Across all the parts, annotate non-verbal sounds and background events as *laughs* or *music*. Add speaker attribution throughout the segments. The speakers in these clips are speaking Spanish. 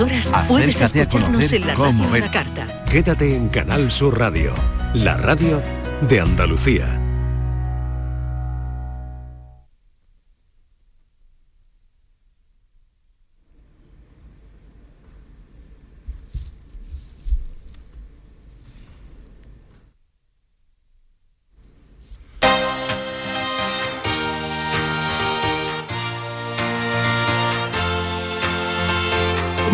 Speaker 1: unas horas puedes escucharnos en la radio. La Carta.
Speaker 2: Quédate en Canal Sur Radio, la radio de Andalucía.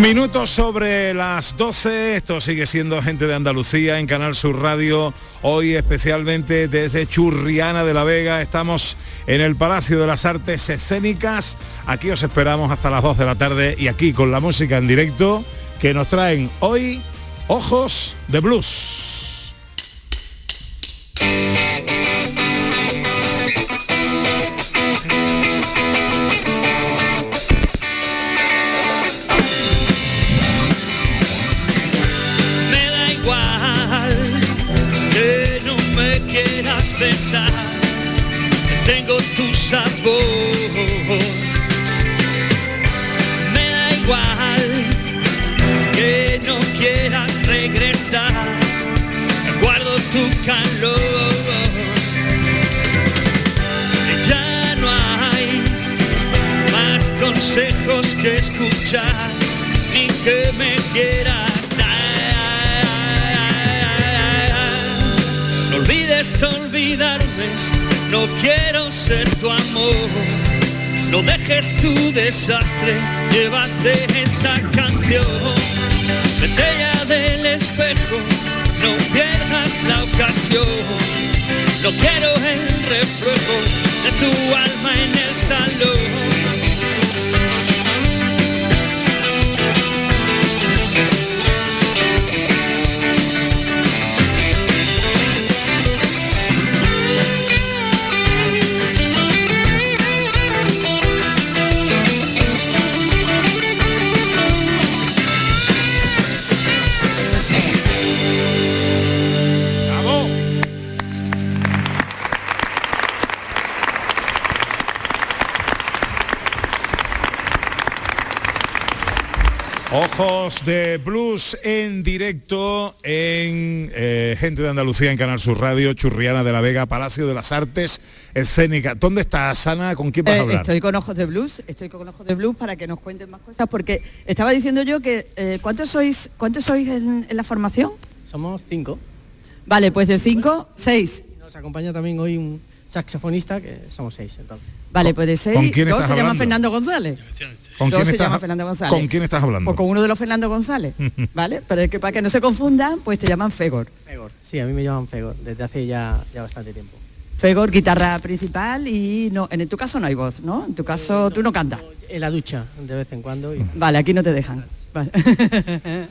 Speaker 3: Minutos sobre las 12, esto sigue siendo gente de Andalucía en Canal Sur Radio, hoy especialmente desde Churriana de la Vega, estamos en el Palacio de las Artes Escénicas, aquí os esperamos hasta las 2 de la tarde y aquí con la música en directo que nos traen hoy Ojos de Blues.
Speaker 4: Que escuchar, ni que me quieras no olvides olvidarme, no quiero ser tu amor. No dejes tu desastre, llévate esta canción. Tu alma en el salón.
Speaker 3: De Blues en directo en eh, Gente de Andalucía en Canal Sur Radio, Churriana de la Vega, Palacio de las Artes Escénicas. ¿Dónde estás, Ana? ¿Con quién vas a
Speaker 5: Eh,
Speaker 3: hablar?
Speaker 5: estoy con ojos de blues, estoy con ojos de blues para que nos cuenten más cosas, porque estaba diciendo yo que eh, ¿cuántos sois, cuántos sois en, en la formación?
Speaker 6: Somos cinco.
Speaker 5: Vale, pues de cinco, seis.
Speaker 6: Nos acompaña también hoy un saxofonista, que somos seis entonces.
Speaker 5: Vale, pues de seis,
Speaker 3: ¿Con quién
Speaker 5: dos
Speaker 3: estás
Speaker 5: se llaman
Speaker 3: hablando?
Speaker 5: Fernando González.
Speaker 3: ¿Con quién
Speaker 5: se
Speaker 3: estás-
Speaker 5: llaman Fernando González.
Speaker 3: ¿Con quién estás hablando?
Speaker 5: O con uno de los Fernando González, *laughs* ¿vale? Pero es que para que no se confundan, pues te llaman Fegor.
Speaker 6: Fegor. Sí, a mí me llaman Fegor, desde hace ya, ya bastante tiempo.
Speaker 5: Fegor, guitarra principal y no, en tu caso no hay voz, ¿no? En tu caso tú no cantas.
Speaker 6: En la ducha, de vez en cuando. Y...
Speaker 5: Vale, aquí no te dejan. Vale. *laughs*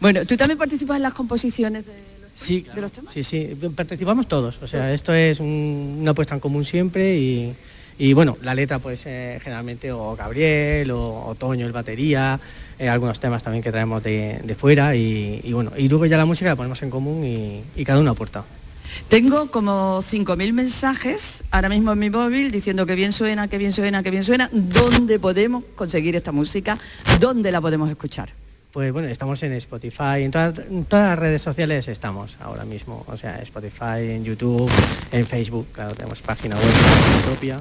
Speaker 5: bueno, ¿tú también participas en las composiciones de
Speaker 6: Sí,
Speaker 5: de los temas?
Speaker 6: sí, sí, participamos todos. O sea, esto es un- una puesta en común siempre y, y, bueno, la letra pues eh, generalmente o Gabriel o, o Toño el batería, eh, algunos temas también que traemos de, de fuera y, y, bueno, y luego ya la música la ponemos en común y, y cada uno aporta.
Speaker 5: Tengo como 5.000 mensajes ahora mismo en mi móvil diciendo que bien suena, que bien suena, que bien suena. ¿Dónde podemos conseguir esta música? ¿Dónde la podemos escuchar?
Speaker 6: Pues bueno, estamos en Spotify, en todas, en todas las redes sociales estamos ahora mismo. O sea, Spotify, en YouTube, en Facebook, claro, tenemos página web propia,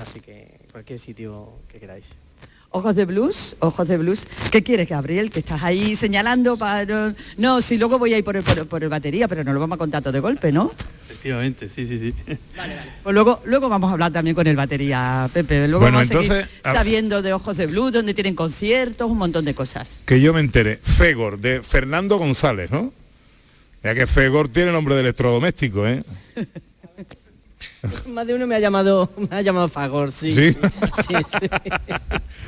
Speaker 6: así que cualquier sitio que queráis.
Speaker 5: Ojos de blues, ojos de blues. ¿Qué quieres, Gabriel? Que estás ahí señalando para... No, si luego voy a ir por el, por, el- por el batería, pero no lo vamos a contar todo de golpe, ¿no?
Speaker 7: Efectivamente, sí, sí, sí.
Speaker 5: Pues luego, luego vamos a hablar también con el batería, Pepe. Luego
Speaker 3: Bueno,
Speaker 5: vamos a seguir
Speaker 3: entonces, a-
Speaker 5: sabiendo de Ojos de Blues, donde tienen conciertos, un montón de cosas.
Speaker 3: Que yo me entere. Fegor, de Fernando González, ¿no? Ya que Fegor tiene nombre de electrodoméstico, ¿eh? *laughs*
Speaker 6: Más de uno me ha llamado, me ha llamado Fagor, sí.
Speaker 3: ¿Sí? *laughs*
Speaker 6: Sí, sí.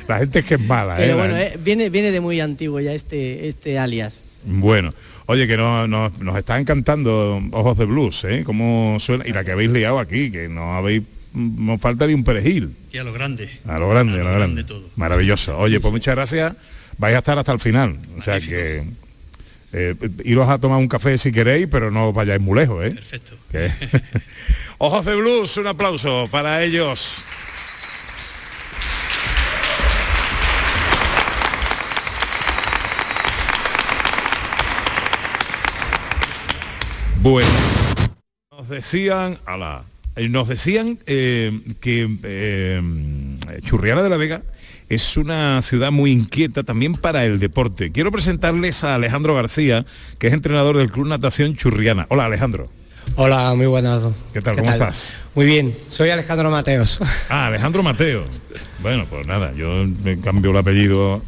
Speaker 3: La gente es que es mala, ¿eh?
Speaker 6: Pero bueno, eh, viene, viene de muy antiguo ya este, este alias.
Speaker 3: Bueno, oye, que no- no- nos está encantando Ojos de Blues, ¿eh? Cómo suena, y la que habéis liado aquí, que no habéis, nos falta ni un perejil.
Speaker 7: Y a lo grande.
Speaker 3: A lo grande, a lo grande.
Speaker 7: todo.
Speaker 3: Maravilloso. Oye, pues muchas gracias. Vais a estar hasta el final. O sea que eh, iros a tomar un café si queréis, pero no os vayáis muy lejos, ¿eh?
Speaker 7: Perfecto. *laughs*
Speaker 3: Ojos de Blues, un aplauso para ellos. Bueno, nos decían, ala, eh, nos decían eh, que eh, Churriana de la Vega es una ciudad muy inquieta también para el deporte. Quiero presentarles a Alejandro García, que es entrenador del Club Natación Churriana. Hola Alejandro.
Speaker 8: Hola, muy buenas.
Speaker 3: ¿Qué tal? ¿Cómo estás?
Speaker 8: Muy bien, soy Alejandro Mateos.
Speaker 3: Ah, Alejandro Mateo. Bueno, pues nada, yo me cambio el apellido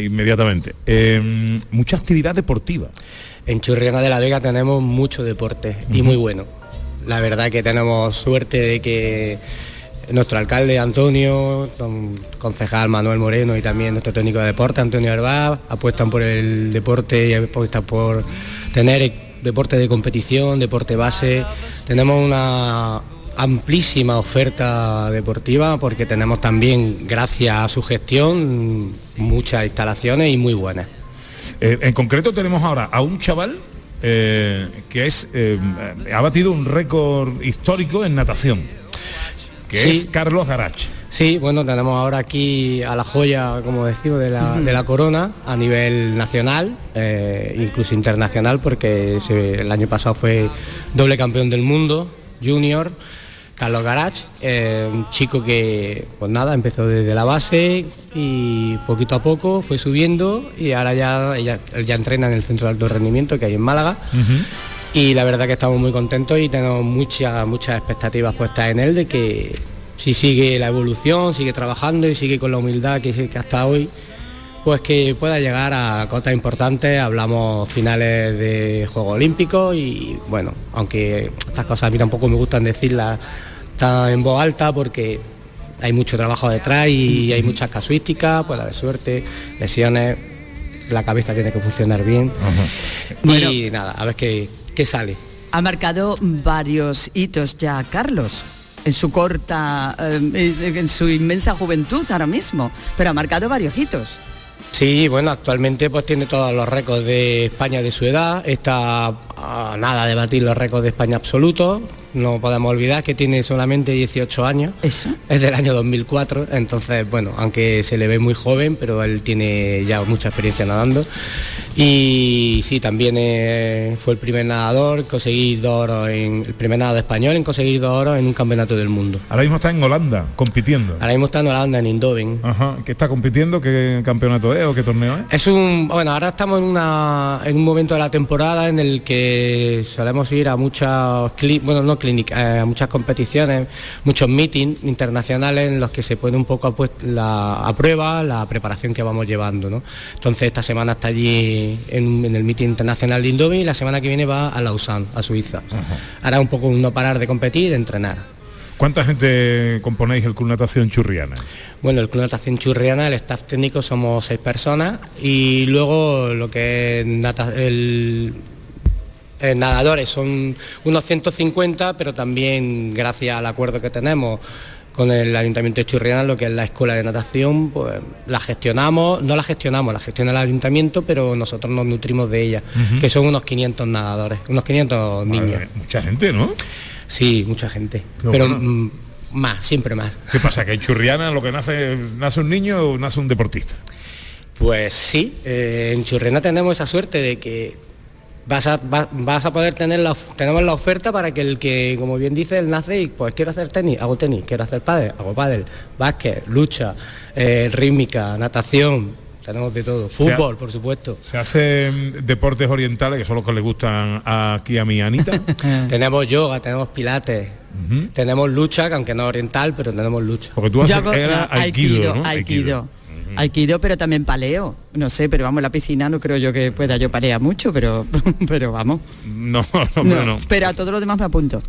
Speaker 3: inmediatamente. Eh, mucha actividad deportiva.
Speaker 8: En Churriana de la Vega tenemos mucho deporte y muy bueno. La verdad que tenemos suerte de que nuestro alcalde Antonio, don concejal Manuel Moreno y también nuestro técnico de deporte Antonio Herbá apuestan por el deporte y apuestan por tener deporte de competición, deporte base. Tenemos una amplísima oferta deportiva porque tenemos también, gracias a su gestión, muchas instalaciones y muy buenas.
Speaker 3: Eh, en concreto tenemos ahora a un chaval eh, que es eh, ha batido un récord histórico en natación, que
Speaker 8: Sí.
Speaker 3: es Carlos Garach.
Speaker 8: Sí, bueno, tenemos ahora aquí a la joya, como decimos, de la, de la corona a nivel nacional, incluso internacional, porque se- el año pasado fue doble campeón del mundo, junior, Carlos Garach, eh, un chico que, pues nada, empezó desde la base y poquito a poco fue subiendo y ahora ya, ya, entrena en el centro de alto rendimiento que hay en Málaga. Y la verdad que estamos muy contentos y tenemos muchas, muchas expectativas puestas en él de que si sigue la evolución, sigue trabajando y sigue con la humildad que, que hasta hoy, pues que pueda llegar a cotas importantes, hablamos finales de Juegos Olímpicos y bueno, aunque estas cosas a mí tampoco me gustan decirlas tan en voz alta porque hay mucho trabajo detrás y hay muchas casuísticas, puede haber suerte, lesiones, la cabeza tiene que funcionar bien y nada, a ver qué, qué sale.
Speaker 5: Ha marcado varios hitos ya Carlos en su corta, eh, en su inmensa juventud ahora mismo, pero ha marcado varios hitos.
Speaker 8: Sí, bueno, actualmente pues tiene todos los récords de España de su edad, está a nada de batir los récords de España absolutos, no podemos olvidar que tiene solamente 18 años,
Speaker 5: Eso.
Speaker 8: es del año 2004, entonces bueno, aunque se le ve muy joven, pero él tiene ya mucha experiencia nadando y sí, también eh, fue el primer nadador, conseguir dos oros en, el primer nadador español en conseguir dos oros en un campeonato del mundo.
Speaker 3: Ahora mismo está en Holanda compitiendo.
Speaker 8: Ahora mismo está en Holanda, en Eindhoven.
Speaker 3: Ajá. ¿Qué está compitiendo? ¿Qué campeonato es o qué torneo es?
Speaker 8: Es un bueno, ahora estamos en una en un momento de la temporada en el que solemos ir a muchas cli- bueno, no clínicas, eh, muchas competiciones, muchos meetings internacionales en los que se pone un poco a, pues- la, a prueba la preparación que vamos llevando, ¿no? Entonces esta semana está allí en, en el meeting internacional de Indovi y la semana que viene va a Lausanne, a Suiza. Ahora un poco un no parar de competir, de entrenar.
Speaker 3: ¿Cuánta gente componéis el Club Natación Churriana?
Speaker 8: Bueno, el Club Natación Churriana, el staff técnico somos seis personas y luego lo que es nata- el, eh, nadadores son unos 150, pero también gracias al acuerdo que tenemos con el Ayuntamiento de Churriana, lo que es la escuela de natación, pues la gestionamos, no la gestionamos, la gestiona el Ayuntamiento, pero nosotros nos nutrimos de ella, que son unos 500 nadadores, unos 500 niños.
Speaker 3: Mucha gente, ¿no?
Speaker 8: Sí, mucha gente,
Speaker 3: Qué
Speaker 8: pero
Speaker 3: bueno.
Speaker 8: mm, más, siempre más.
Speaker 3: ¿Qué pasa? ¿Que en Churriana lo que nace, nace un niño o nace un deportista?
Speaker 8: Pues sí, eh, en Churriana tenemos esa suerte de que vas a, va- vas a poder tener la, tenemos la oferta para que el que, como bien dice, él nace y pues quiero hacer tenis, hago tenis, quiero hacer pádel, hago pádel, básquet, lucha, eh, rítmica, natación, tenemos de todo, fútbol, por supuesto.
Speaker 3: Se hacen deportes orientales, que son los que le gustan aquí a mi Anita. *laughs*
Speaker 8: tenemos yoga, tenemos pilates, tenemos lucha, que aunque no oriental, pero tenemos lucha.
Speaker 3: Porque tú haces, era aikido, ¿no?
Speaker 5: Aikido. Aikido, pero también paleo. No sé, pero vamos, la piscina no creo yo que pueda yo palear mucho, pero, *laughs* pero vamos.
Speaker 3: No, *laughs* no,
Speaker 5: No,
Speaker 3: no.
Speaker 5: Pero a todo lo demás me apunto.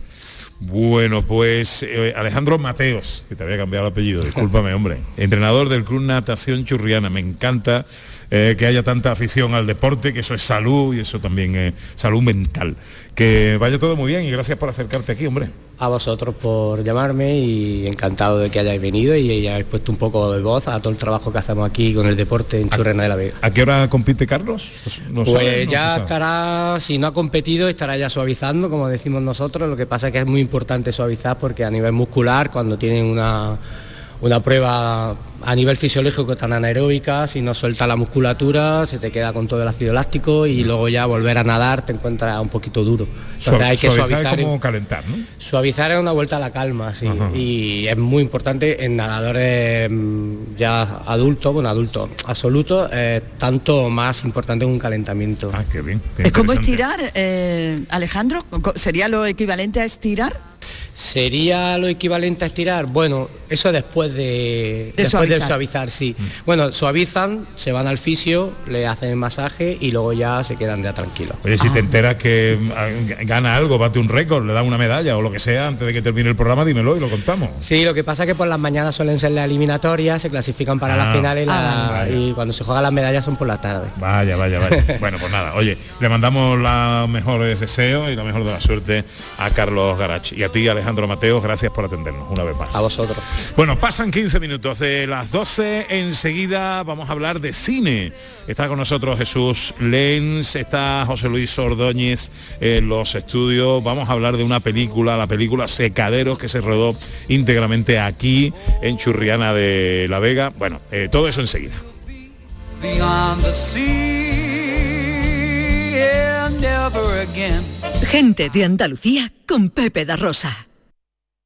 Speaker 3: Bueno, pues eh, Alejandro Mateos, que te había cambiado el apellido, discúlpame, *laughs* hombre. Entrenador del Club Natación Churriana. Me encanta eh, que haya tanta afición al deporte, que eso es salud y eso también es salud mental. Que vaya todo muy bien y gracias por acercarte aquí, hombre.
Speaker 8: A vosotros por llamarme y encantado de que hayáis venido y hayáis puesto un poco de voz a todo el trabajo que hacemos aquí con el deporte en Churrena de la Vega.
Speaker 3: ¿A qué hora compite Carlos? Pues, no
Speaker 8: Pues ya estará, si no ha competido, estará ya suavizando, como decimos nosotros. Lo que pasa es que es muy importante suavizar porque a nivel muscular, cuando tienen una, una prueba a nivel fisiológico tan anaeróbica, si no suelta la musculatura, se te queda con todo el ácido láctico y luego ya volver a nadar te encuentras un poquito duro. Entonces hay que
Speaker 3: suavizar,
Speaker 8: suavizar.
Speaker 3: es como
Speaker 8: en-
Speaker 3: calentar, ¿no?
Speaker 8: Suavizar es una vuelta a la calma, sí.
Speaker 3: Ajá.
Speaker 8: Y es muy importante en nadadores mm, ya adultos, bueno, adultos absolutos, eh, tanto más importante un calentamiento.
Speaker 3: Ah, qué bien. qué
Speaker 5: Es como estirar, eh, Alejandro, ¿sería lo equivalente a estirar?
Speaker 8: ¿Sería lo equivalente a estirar? Bueno, eso después de, después
Speaker 5: suavizar.
Speaker 8: de suavizar, sí. Bueno, suavizan, se van al fisio, le hacen el masaje y luego ya se quedan ya tranquilos.
Speaker 3: Oye,
Speaker 5: Ah.
Speaker 3: si te enteras que ah, gana algo, bate un récord, le da una medalla o lo que sea antes de que termine el programa, dímelo y lo contamos.
Speaker 8: Sí, lo que pasa es que por las mañanas suelen ser las eliminatorias, se clasifican para
Speaker 3: Ah.
Speaker 8: la final y, la-
Speaker 5: Ah.
Speaker 8: Y cuando se juegan las medallas son por la tarde.
Speaker 3: Vaya, vaya, vaya. *laughs* bueno, pues nada, oye, le mandamos los mejores deseos y la mejor de la suerte a Carlos Garach. Y a ti, Alejandro Mateos, gracias por atendernos una vez más.
Speaker 8: A vosotros.
Speaker 3: Bueno, pasan 15 minutos de las 12. Enseguida vamos a hablar de cine. Está con nosotros Jesús Lenz, está José Luis Ordóñez en los estudios. Vamos a hablar de una película, la película Secaderos, que se rodó íntegramente aquí, en Churriana de la Vega. Bueno, eh, todo eso enseguida.
Speaker 1: Gente de Andalucía con Pepe da Rosa.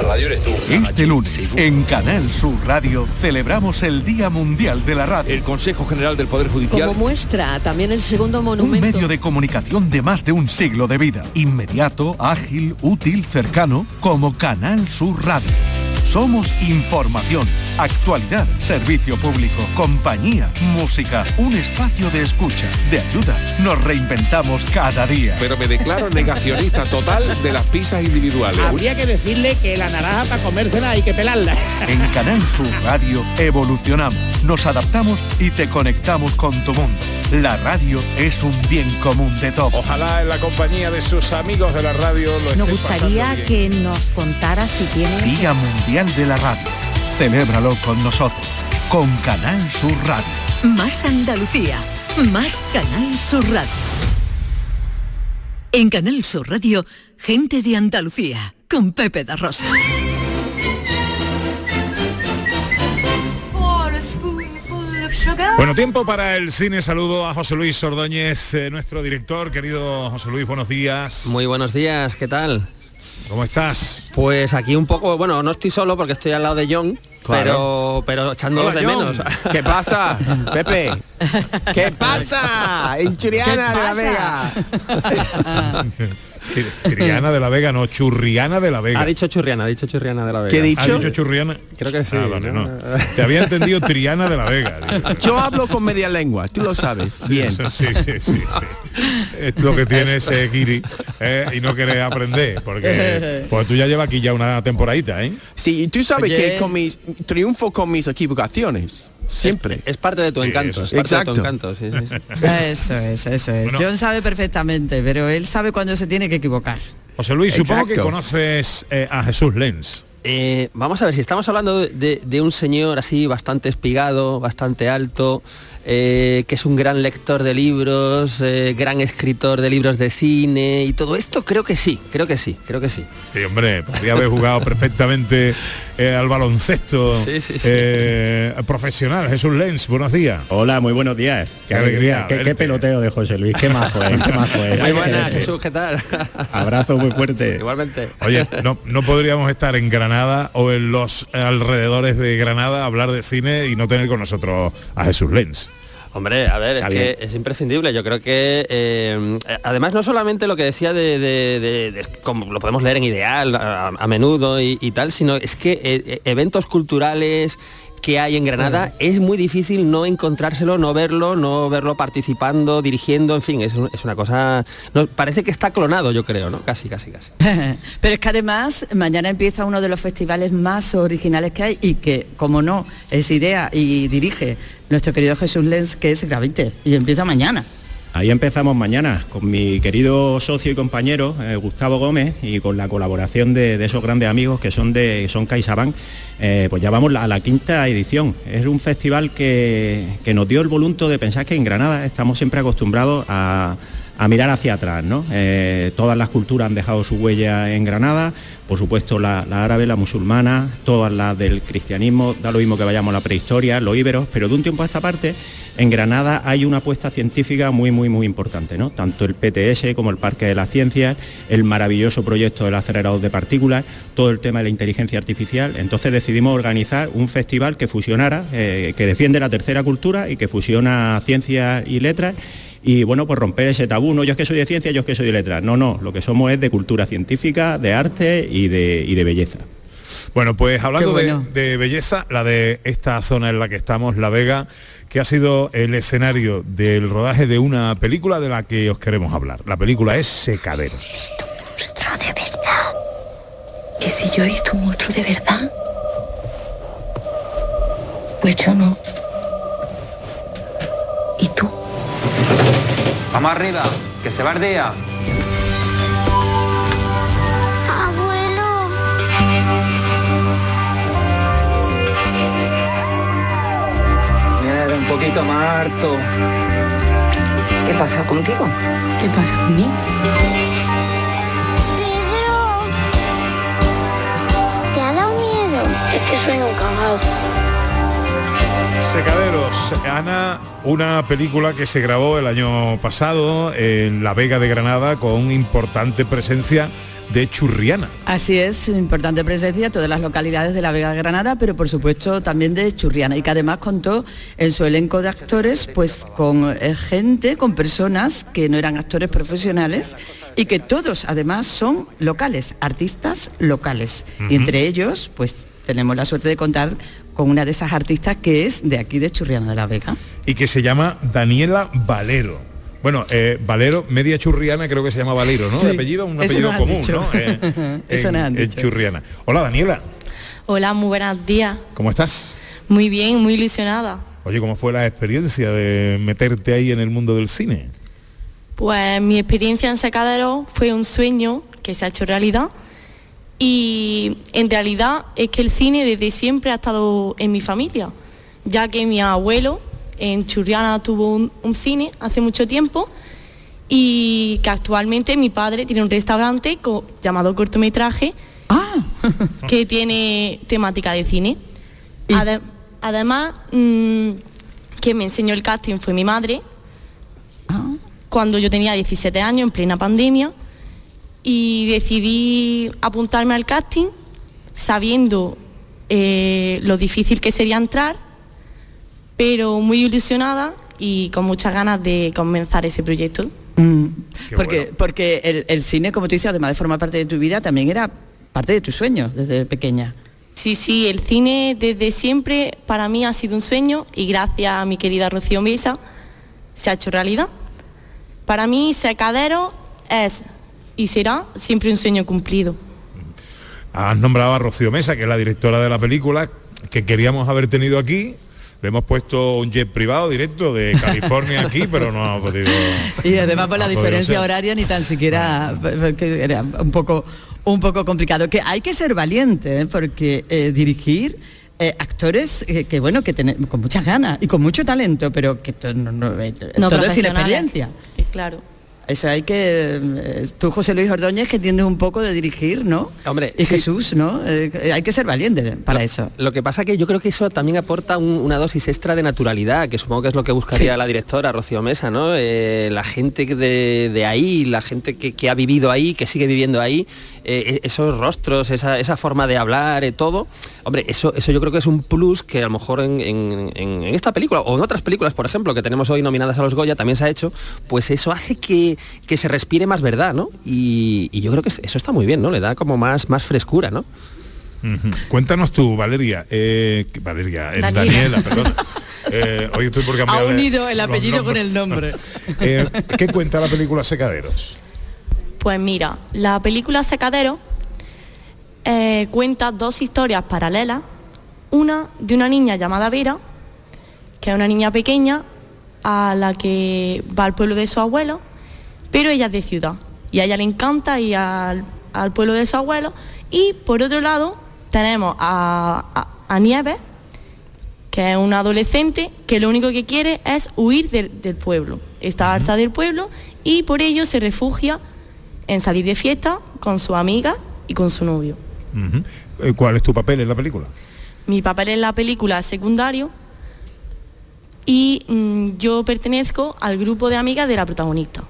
Speaker 2: La radio eres tú. Este lunes, en Canal Sur Radio, celebramos el Día Mundial de la Radio.
Speaker 9: El Consejo General del Poder Judicial
Speaker 10: Como muestra también el segundo
Speaker 2: Un
Speaker 10: monumento.
Speaker 2: medio de comunicación de más de un siglo de vida. Inmediato, ágil, útil, cercano, como Canal Sur Radio. Somos información, actualidad, servicio público, compañía, música, un espacio de escucha, de ayuda. Nos reinventamos cada día.
Speaker 9: Pero me declaro negacionista total de las pizzas individuales.
Speaker 11: Habría que decirle que la naranja para comérsela hay que pelarla.
Speaker 2: En Canal Sur Radio evolucionamos, nos adaptamos y te conectamos con tu mundo. La radio es un bien común de todos.
Speaker 3: Ojalá en la compañía de sus amigos de la radio lo
Speaker 12: Nos
Speaker 3: estén pasando
Speaker 12: gustaría
Speaker 3: bien.
Speaker 12: que nos contara si tiene...
Speaker 2: Día Mundial de la Radio. Celébralo con nosotros, con Canal Sur Radio.
Speaker 1: Más Andalucía, más Canal Sur Radio. En Canal Sur Radio, gente de Andalucía, con Pepe da Rosa.
Speaker 3: Bueno, tiempo para el cine. Saludo a José Luis Ordóñez, eh, nuestro director. Querido José Luis, buenos días.
Speaker 13: Muy buenos días, ¿qué tal?
Speaker 3: ¿Cómo estás?
Speaker 13: Pues aquí un poco, bueno, no estoy solo porque estoy al lado de John,
Speaker 14: Claro.
Speaker 13: pero pero echándolos
Speaker 14: Hola,
Speaker 13: de
Speaker 14: John.
Speaker 13: menos. *laughs*
Speaker 14: ¿Qué pasa, Pepe? ¿Qué pasa? En Churiana de la Vega. *laughs*
Speaker 3: Tri- Triana de la Vega, no, Churriana de la Vega.
Speaker 13: Ha dicho churriana, ha dicho churriana de la Vega.
Speaker 14: ¿Qué dicho?
Speaker 3: ¿Ha dicho Churriana?
Speaker 13: Creo que sí.
Speaker 3: Ah. Te había entendido Triana de la Vega.
Speaker 14: Yo hablo con media lengua, tú lo sabes. Bien.
Speaker 3: sí, sí, sí, sí. Es lo que tiene ese Kiri eh, y no querés aprender, porque pues tú ya llevas aquí ya una temporadita, ¿eh?
Speaker 14: Sí, y tú sabes que con mis triunfo con mis equivocaciones. Siempre.
Speaker 13: Es parte de tu
Speaker 3: Sí,
Speaker 13: encanto,
Speaker 3: eso
Speaker 13: es de tu
Speaker 14: Exacto.
Speaker 13: encanto, sí, sí, sí. *laughs*
Speaker 5: Eso es, eso es.
Speaker 3: Bueno.
Speaker 5: John sabe perfectamente, pero él sabe cuando se tiene que equivocar.
Speaker 3: José Luis, supongo que
Speaker 14: Exacto.
Speaker 3: conoces eh, a Jesús Lenz.
Speaker 13: Eh, vamos a ver, si estamos hablando de, de- de un señor así bastante espigado, bastante alto, eh, que es un gran lector de libros, eh, gran escritor de libros de cine y todo esto, creo que sí, creo que sí, creo que sí.
Speaker 3: Sí, hombre, podría haber jugado *laughs* perfectamente eh, al baloncesto
Speaker 13: Sí, sí, sí.
Speaker 3: eh, profesional. Jesús Lenz, buenos días.
Speaker 15: Hola, muy buenos días. Qué,
Speaker 3: alegría
Speaker 15: qué, peloteo de José Luis, qué majo qué majo es.
Speaker 13: Muy buenas, Jesús, ¿qué tal?
Speaker 15: Abrazo muy fuerte.
Speaker 13: Igualmente.
Speaker 3: Oye, no, no podríamos estar en Granada o en los alrededores de Granada hablar de cine y no tener con nosotros a Jesús Lenz.
Speaker 13: Hombre, a ver, es que es imprescindible. Yo creo que, eh, además, no solamente lo que decía de, de- de- de- como lo podemos leer en Ideal a, a menudo y, y tal, sino es que eh, eventos culturales que hay en Granada es muy difícil no encontrárselo, no verlo, no verlo participando, dirigiendo, en fin, es, un- es una cosa... no, parece que está clonado, yo creo, ¿no? Casi, casi, casi. *laughs*
Speaker 5: Pero es que además mañana empieza uno de los festivales más originales que hay y que, como no, es idea y dirige nuestro querido Jesús Lenz, que es Gravite, y empieza mañana.
Speaker 15: Ahí empezamos mañana con mi querido socio y compañero eh, Gustavo Gómez y con la colaboración de, esos grandes amigos que son de son CaixaBank, eh, pues ya vamos a la quinta edición. Es un festival que, que nos dio el volunto de pensar que en Granada estamos siempre acostumbrados a, a mirar hacia atrás, ¿no? Eh, todas las culturas han dejado su huella en Granada, por supuesto la, árabe, la musulmana, todas las del cristianismo, da lo mismo que vayamos a la prehistoria, los íberos, pero de un tiempo a esta parte en Granada hay una apuesta científica muy, muy, muy importante, ¿no? Tanto el PTS como el Parque de las Ciencias, el maravilloso proyecto del acelerador de partículas, todo el tema de la inteligencia artificial. Entonces decidimos organizar un festival que fusionara, eh, que defiende la tercera cultura y que fusiona ciencias y letras. Y bueno, pues romper ese tabú, no yo es que soy de ciencia, yo es que soy de letras. No, no, lo que somos es de cultura científica, de arte y de, y de belleza.
Speaker 3: Bueno, pues hablando
Speaker 5: bueno.
Speaker 3: de, de belleza, la de esta zona en la que estamos, La Vega, que ha sido el escenario del rodaje de una película de la que os queremos hablar. La película es Secaderos.
Speaker 16: monstruo de verdad. Que si yo he visto un monstruo de verdad. Pues yo no.
Speaker 17: Vamos arriba, que se bardea.
Speaker 16: Abuelo.
Speaker 17: Mira, un poquito más harto.
Speaker 16: ¿Qué pasa contigo? ¿Qué pasa conmigo? Pedro. ¿Te ha dado miedo? Es que soy un cagao.
Speaker 3: Secaderos, Ana, una película que se grabó el año pasado en La Vega de Granada con importante presencia de Churriana.
Speaker 5: Así es, importante presencia de todas las localidades de la Vega de Granada, pero por supuesto también de Churriana y que además contó en su elenco de actores pues con eh, gente, con personas que no eran actores profesionales y que todos además son locales, artistas locales. Y entre ellos pues tenemos la suerte de contar con una de esas artistas que es de aquí de Churriana de la Vega.
Speaker 3: y que se llama Daniela Valero. Bueno, eh, Valero, media churriana, creo que se llama Valero, ¿no?
Speaker 5: Sí,
Speaker 3: de apellido, un
Speaker 5: eso
Speaker 3: apellido común,
Speaker 5: dicho.
Speaker 3: ¿no? Eh, *laughs*
Speaker 5: Eso
Speaker 3: en-
Speaker 5: nos han
Speaker 3: en churriana. Hola Daniela,
Speaker 18: Hola, muy buenos días.
Speaker 3: ¿cómo estás?
Speaker 18: Muy bien, muy ilusionada.
Speaker 3: Oye, ¿cómo fue la experiencia de meterte ahí en el mundo del cine?
Speaker 18: Pues mi experiencia en Secadero fue un sueño que se ha hecho realidad y en realidad es que el cine desde siempre ha estado en mi familia, ya que mi abuelo en Churriana tuvo un, un cine hace mucho tiempo y que actualmente mi padre tiene un restaurante co- llamado cortometraje *laughs* que tiene temática de cine. Ade- además, mm, quien me enseñó el casting fue mi madre, cuando yo tenía 17 años, en plena pandemia, y decidí apuntarme al casting sabiendo eh, lo difícil que sería entrar, pero muy ilusionada y con muchas ganas de comenzar ese proyecto.
Speaker 5: Mm, porque porque el, el cine, como tú dices, además de formar parte de tu vida, también era parte de tus sueños desde pequeña.
Speaker 18: Sí, sí, el cine desde siempre para mí ha sido un sueño y gracias a mi querida Rocío Mesa se ha hecho realidad. Para mí, Secadero es y será siempre un sueño cumplido.
Speaker 3: Has nombrado a Rocío Mesa, que es la directora de la película, que queríamos haber tenido aquí. Le hemos puesto un jet privado directo de California *laughs* aquí, pero no ha podido.
Speaker 5: Y además por la diferencia
Speaker 3: ser.
Speaker 5: horaria ni tan siquiera que era un poco un poco complicado. Que hay que ser valiente, ¿eh? porque eh, dirigir eh, actores eh, que bueno que tienen con muchas ganas y con mucho talento, pero que to- no, no,
Speaker 18: No
Speaker 5: todo es sin experiencia.
Speaker 18: Eh, Claro.
Speaker 5: Eso hay que eh, tú José Luis Ordóñez que entiendes un poco de dirigir, ¿no?
Speaker 13: Hombre,
Speaker 5: y
Speaker 13: sí.
Speaker 5: Jesús, ¿no? Eh, hay que ser valiente para eso.
Speaker 13: Lo que pasa que yo creo que eso también aporta un- una dosis extra de naturalidad, que supongo que es lo que buscaría
Speaker 5: Sí.
Speaker 13: la directora Rocío Mesa, ¿no? Eh, la gente de, de ahí, la gente que, que ha vivido ahí, que sigue viviendo ahí, eh, esos rostros, esa, esa forma de hablar, eh, todo. Hombre, eso, eso yo creo que es un plus que a lo mejor en, en- en- en esta película o en otras películas, por ejemplo, que tenemos hoy nominadas a los Goya, también se ha hecho, pues eso hace que, que se respire más verdad, ¿no? Y, y yo creo que eso está muy bien, ¿no? Le da como más, más frescura, ¿no?
Speaker 3: Cuéntanos tú, Valeria. eh, que- Valeria, eh,
Speaker 18: Daniela.
Speaker 3: Daniela, perdón. Eh, hoy estoy por cambiar.
Speaker 5: Ha unido el apellido con el nombre. *laughs*
Speaker 3: Eh, ¿Qué cuenta la película Secaderos?
Speaker 18: Pues mira, la película Secadero eh, cuenta dos historias paralelas. Una de una niña llamada Vera, que es una niña pequeña a la que va al pueblo de su abuelo, pero ella es de ciudad. Y a ella le encanta ir al, al pueblo de su abuelo. Y por otro lado tenemos a, a- a Nieves, que es una adolescente que lo único que quiere es huir del, del pueblo. Está harta del pueblo y por ello se refugia en salir de fiesta con su amiga y con su novio.
Speaker 3: Eh, ¿Cuál es tu papel en la película?
Speaker 18: Mi papel en la película es secundario y mm, yo pertenezco al grupo de amigas de la protagonista.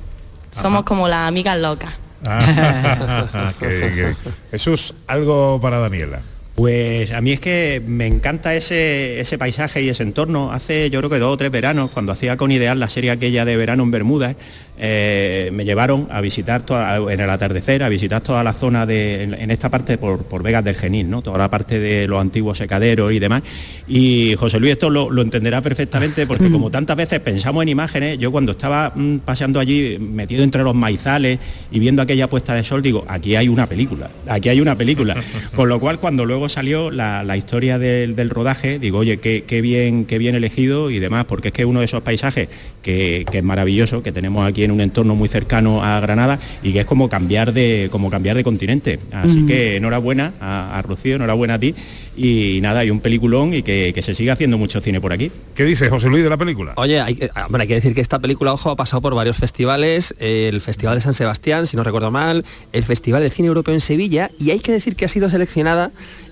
Speaker 18: Somos como las amigas locas.
Speaker 3: Ah, qué bien, qué bien. Jesús, algo para Daniela.
Speaker 15: Pues a mí es que me encanta ese, ese paisaje y ese entorno. Hace yo creo que dos o tres veranos, cuando hacía con Ideal la serie aquella de verano en Bermudas, eh, me llevaron a visitar toda- en el atardecer, a visitar toda la zona de, en, en esta parte por, por Vegas del Genil, ¿no? toda la parte de los antiguos secaderos y demás. Y José Luis esto lo, lo entenderá perfectamente porque como tantas veces pensamos en imágenes, yo cuando estaba mm, paseando allí metido entre los maizales y viendo aquella puesta de sol, digo, aquí hay una película, aquí hay una película. *laughs* Con lo cual cuando luego salió la, la historia del, del rodaje, digo, oye, qué, qué bien, qué bien elegido y demás, porque es que uno de esos paisajes que, que es maravilloso, que tenemos aquí en un entorno muy cercano a Granada y que es como cambiar de, como cambiar de continente. Así
Speaker 3: Mm.
Speaker 15: que enhorabuena a, a Rocío, enhorabuena a ti y nada, y un peliculón y que, que se siga haciendo mucho cine por aquí.
Speaker 3: ¿Qué dice José Luis de la película?
Speaker 13: Oye, hay, que- hombre, hay que decir que esta película, ojo, ha pasado por varios festivales, el Festival de San Sebastián, si no recuerdo mal, el Festival de Cine Europeo en Sevilla, y hay que decir que ha sido seleccionada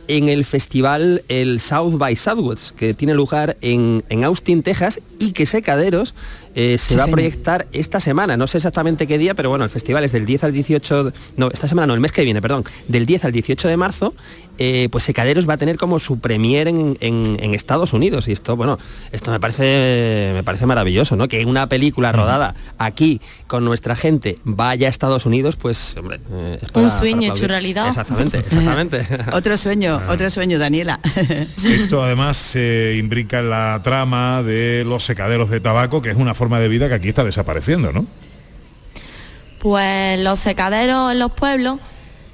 Speaker 13: en el festival el South by Southwest, que tiene lugar en, en Austin, Texas, y que Secaderos eh, se
Speaker 5: Sí,
Speaker 13: va a
Speaker 5: señor.
Speaker 13: proyectar esta semana. No sé exactamente qué día, pero bueno, el festival es del 10 al 18, de- no, esta semana no, el mes que viene, perdón, del 10 al 18 de marzo, eh, pues Secaderos va a tener como su premier en, en- en Estados Unidos. Y esto, bueno, esto me parece, me parece maravilloso, ¿no? Que una película rodada aquí con nuestra gente vaya a Estados Unidos, pues, hombre, eh, es para-
Speaker 18: Un sueño hecho realidad.
Speaker 13: Exactamente, *laughs* exactamente.
Speaker 5: Otro sueño, otro sueño, Daniela.
Speaker 3: Esto además se imbrica en la trama de los secaderos de tabaco, que es una forma de vida que aquí está desapareciendo, ¿no?
Speaker 18: Pues los secaderos en los pueblos,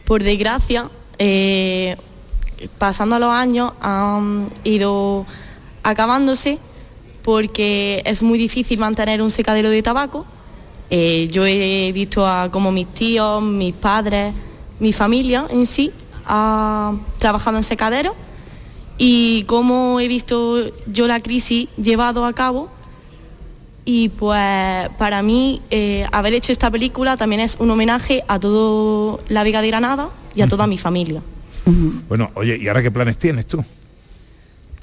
Speaker 18: por desgracia, eh, pasando los años, han ido acabándose porque es muy difícil mantener un secadero de tabaco. Eh, yo he visto a como mis tíos, mis padres, mi familia en sí, ha trabajado en secadero y cómo he visto yo la crisis llevado a cabo y pues para mí eh, haber hecho esta película también es un homenaje a todo la Vega de Granada y a toda mi familia.
Speaker 3: Bueno, oye, ¿y ahora qué planes tienes tú?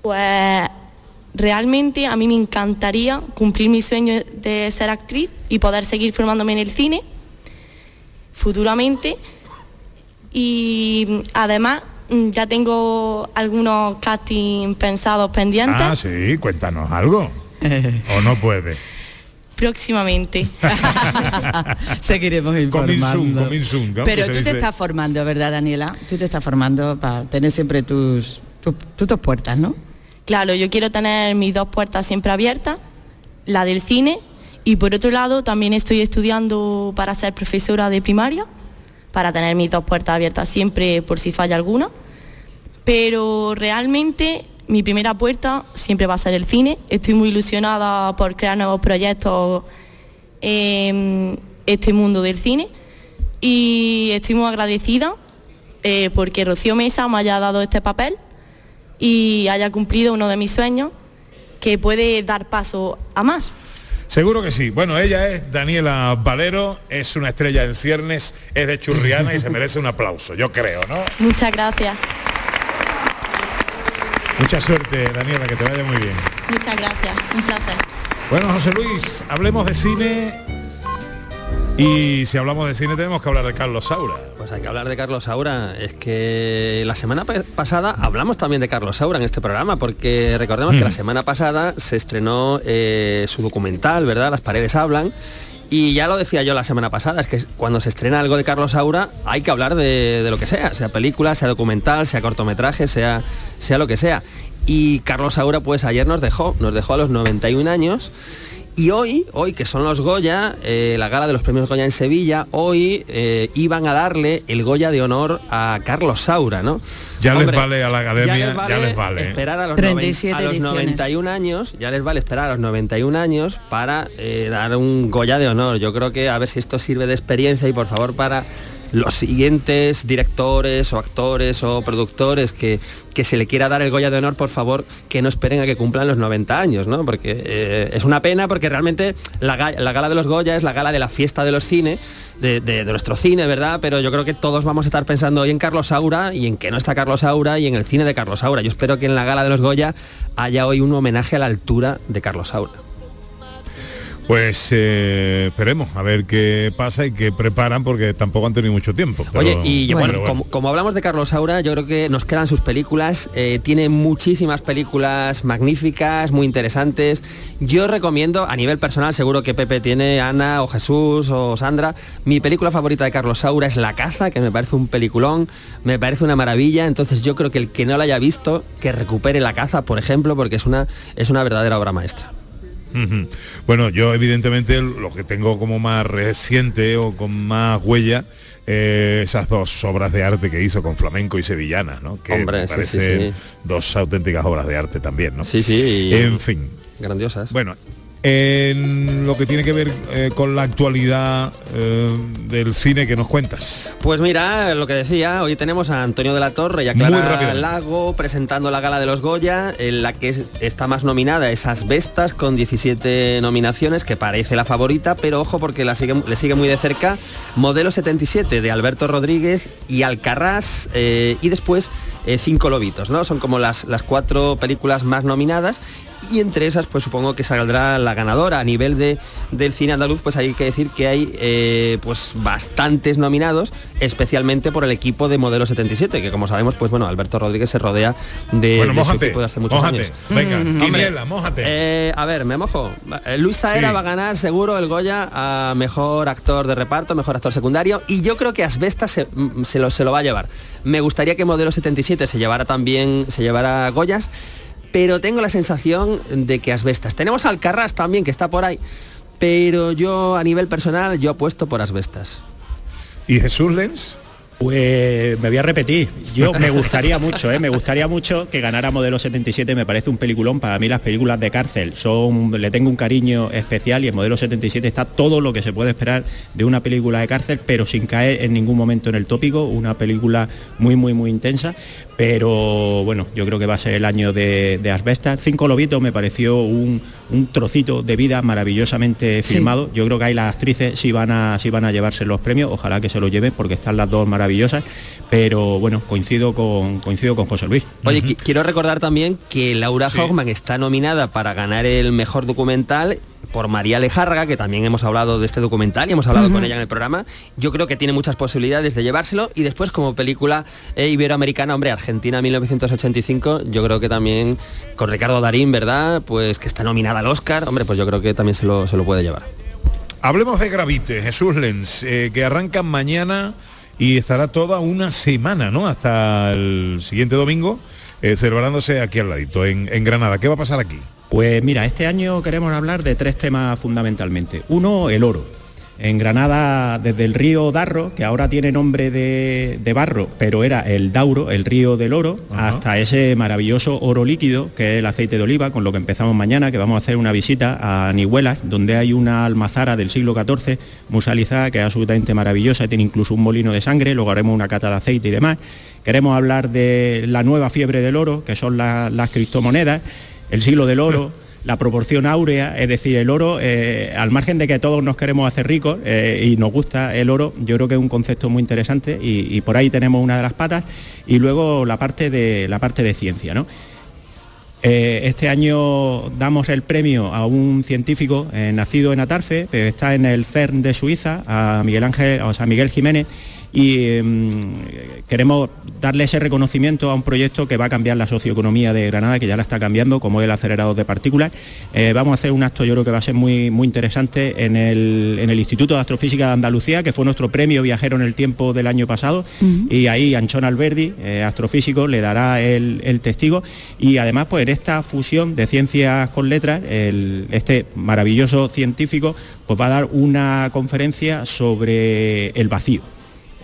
Speaker 18: Pues realmente a mí me encantaría cumplir mi sueño de ser actriz y poder seguir formándome en el cine futuramente. Y además ya tengo algunos castings pensados pendientes
Speaker 3: Ah, sí, cuéntanos algo. *laughs* ¿O no puede?
Speaker 18: Próximamente. *laughs*
Speaker 5: Seguiremos
Speaker 3: Coming
Speaker 5: informando.
Speaker 3: soon, coming soon, ¿no?
Speaker 5: Pero tú te estás formando, ¿verdad, Daniela? Tú te estás formando para tener siempre tus, tus, tus dos puertas, ¿no?
Speaker 18: Claro, yo quiero tener mis dos puertas siempre abiertas, la del cine y por otro lado también estoy estudiando para ser profesora de primaria, para tener mis dos puertas abiertas siempre por si falla alguna. Pero realmente mi primera puerta siempre va a ser el cine. Estoy muy ilusionada por crear nuevos proyectos en este mundo del cine y estoy muy agradecida eh, porque Rocío Mesa me haya dado este papel y haya cumplido uno de mis sueños que puede dar paso a más.
Speaker 3: Seguro que sí. Bueno, ella es Daniela Valero, es una estrella en ciernes, es de Churriana y se merece un aplauso, yo creo, ¿no?
Speaker 18: Muchas gracias.
Speaker 3: Mucha suerte, Daniela, que te vaya muy bien.
Speaker 18: Muchas gracias. Un placer.
Speaker 3: Bueno, José Luis, hablemos de cine. Y si hablamos de cine tenemos que hablar de Carlos Saura.
Speaker 13: Pues hay que hablar de Carlos Saura. Es que la semana pa- pasada hablamos también de Carlos Saura en este programa, porque recordemos que la semana pasada se estrenó eh, su documental, ¿verdad? Las paredes hablan. Y ya lo decía yo la semana pasada, es que cuando se estrena algo de Carlos Saura hay que hablar de, de lo que sea, sea película, sea documental, sea cortometraje, sea, sea lo que sea. Y Carlos Saura pues ayer nos dejó, nos dejó a los 91 años. Y hoy, hoy que son los Goya, eh, la gala de los premios Goya en Sevilla, hoy eh, iban a darle el Goya de honor a Carlos Saura, ¿no?
Speaker 3: Ya les vale a la academia, ya les vale, ¿eh?
Speaker 13: Esperar a los,
Speaker 5: 37
Speaker 13: noven- a los
Speaker 5: ediciones.
Speaker 13: 91 años, ya les vale esperar a los 91 años para eh, dar un Goya de honor. Yo creo que a ver si esto sirve de experiencia y por favor para los siguientes directores o actores o productores que, que se le quiera dar el Goya de honor, por favor, que no esperen a que cumplan los 90 años, ¿no? Porque eh, es una pena porque realmente la, la gala de los Goya es la gala de la fiesta de los cines, de, de- de nuestro cine, ¿verdad? Pero yo creo que todos vamos a estar pensando hoy en Carlos Saura y en que no está Carlos Saura y en el cine de Carlos Saura. Yo espero que en la gala de los Goya haya hoy un homenaje a la altura de Carlos Saura.
Speaker 3: Pues eh, esperemos a ver qué pasa y qué preparan porque tampoco han tenido mucho tiempo. pero-
Speaker 13: Oye, y bueno,
Speaker 3: pero bueno.
Speaker 13: Como, como hablamos de Carlos Saura, yo creo que nos quedan sus películas. eh, tiene muchísimas películas magníficas, muy interesantes. Yo recomiendo, a nivel personal, seguro que Pepe tiene, Ana o Jesús o Sandra, mi película favorita de Carlos Saura es La Caza, que me parece un peliculón, me parece una maravilla. Entonces yo creo que el que no la haya visto, que recupere La Caza, por ejemplo, porque es una, es una verdadera obra maestra.
Speaker 3: Bueno, yo evidentemente lo que tengo como más reciente o con más huella, eh, esas dos obras de arte que hizo con flamenco y sevillana, ¿no? Que
Speaker 13: Hombre,
Speaker 3: me
Speaker 13: sí,
Speaker 3: parecen
Speaker 13: sí, sí.
Speaker 3: dos auténticas obras de arte también, ¿no?
Speaker 13: Sí, sí.
Speaker 3: En fin.
Speaker 13: Grandiosas.
Speaker 3: Bueno, en lo que tiene que ver eh, con la actualidad eh, del cine que nos cuentas.
Speaker 13: Pues mira, lo que decía, hoy tenemos a Antonio de la Torre y a Clara. Lago presentando la gala de los Goya, en la que es- está más nominada es Asbestas con 17 nominaciones, que parece la favorita, pero ojo porque la sigue, le sigue muy de cerca Modelo 77 de Alberto Rodríguez y Alcarrás eh, y después eh, Cinco Lobitos, ¿no? Son como las, las cuatro películas más nominadas y entre esas pues supongo que saldrá la ganadora a nivel de, del cine andaluz pues hay que decir que hay eh, pues bastantes nominados especialmente por el equipo de modelo 77 que como sabemos pues bueno Alberto Rodríguez se rodea de,
Speaker 3: Bueno,
Speaker 13: de su
Speaker 3: mójate,
Speaker 13: equipo de hace muchos
Speaker 3: mójate.
Speaker 13: años
Speaker 3: Venga, quiniela, mójate.
Speaker 13: eh, a ver me mojo Luis Zaera
Speaker 3: Sí.
Speaker 13: va a ganar seguro el Goya a mejor actor de reparto mejor actor secundario y yo creo que Asbesta se, mm, se lo, se lo va a llevar me gustaría que modelo 77 se llevara también se llevara Goyas pero tengo la sensación de que Asbestas. Tenemos al Carras también, que está por ahí, pero yo a nivel personal, yo apuesto por Asbestas.
Speaker 3: ¿Y Jesús Lenz?
Speaker 15: Pues me voy a repetir. Yo me gustaría mucho, ¿eh? me gustaría mucho que ganara Modelo 77. Me parece un peliculón. Para mí las películas de cárcel son, le tengo un cariño especial y en Modelo 77 está todo lo que se puede esperar de una película de cárcel, pero sin caer en ningún momento en el tópico. Una película muy, muy, muy intensa. Pero bueno, yo creo que va a ser el año de, de Asbestas. Cinco Lobitos me pareció un, un trocito de vida maravillosamente
Speaker 5: Sí.
Speaker 15: filmado. Yo creo que ahí las actrices sí van a, sí van a llevarse los premios. Ojalá que se los lleven porque están las dos maravillosas pero bueno, coincido con, coincido con José Luis.
Speaker 13: Oye, qui- quiero recordar también que Laura Hoffman está nominada para ganar el mejor documental por María Lejarga, que también hemos hablado de este documental y hemos hablado con ella en el programa. Yo creo que tiene muchas posibilidades de llevárselo y después como película eh, iberoamericana, hombre, Argentina 1985, yo creo que también con Ricardo Darín, ¿verdad? Pues que está nominada al Oscar, hombre, pues yo creo que también se lo, se lo puede llevar.
Speaker 3: Hablemos de Gravite, Jesús Lenz, eh, que arranca mañana y estará toda una semana, ¿no? Hasta el siguiente domingo, eh, celebrándose aquí al ladito, en, en Granada. ¿Qué va a pasar aquí?
Speaker 15: Pues mira, este año queremos hablar de tres temas fundamentalmente. Uno, el oro. En Granada, desde el río Darro, que ahora tiene nombre de, de barro, pero era el Dauro, el río del oro, hasta ese maravilloso oro líquido, que es el aceite de oliva, con lo que empezamos mañana, que vamos a hacer una visita a Nihuelas, donde hay una almazara del siglo XIV, musalizada, que es absolutamente maravillosa, tiene incluso un molino de sangre, luego haremos una cata de aceite y demás. Queremos hablar de la nueva fiebre del oro, que son la- las criptomonedas, el siglo del oro, la proporción áurea, es decir, el oro, eh, al margen de que todos nos queremos hacer ricos eh, y nos gusta el oro, yo creo que es un concepto muy interesante y, por ahí tenemos una de las patas y luego la parte de la parte de ciencia, ¿no? Eh, este año damos el premio a un científico nacido en Atarfe, que está en el CERN de Suiza, a Miguel Ángel, o sea, Miguel Jiménez, y em, queremos darle ese reconocimiento a un proyecto que va a cambiar la socioeconomía de Granada, que ya la está cambiando, como es el acelerador de partículas. Eh, vamos a hacer un acto, yo creo que va a ser muy, muy interesante en el, en el Instituto de Astrofísica de Andalucía, que fue nuestro premio viajero en el tiempo del año pasado, y ahí Anchón Alberdi, eh, astrofísico, le dará el, el testigo, y además pues en esta fusión de ciencias con letras, el- este maravilloso científico pues va a dar una conferencia sobre el vacío.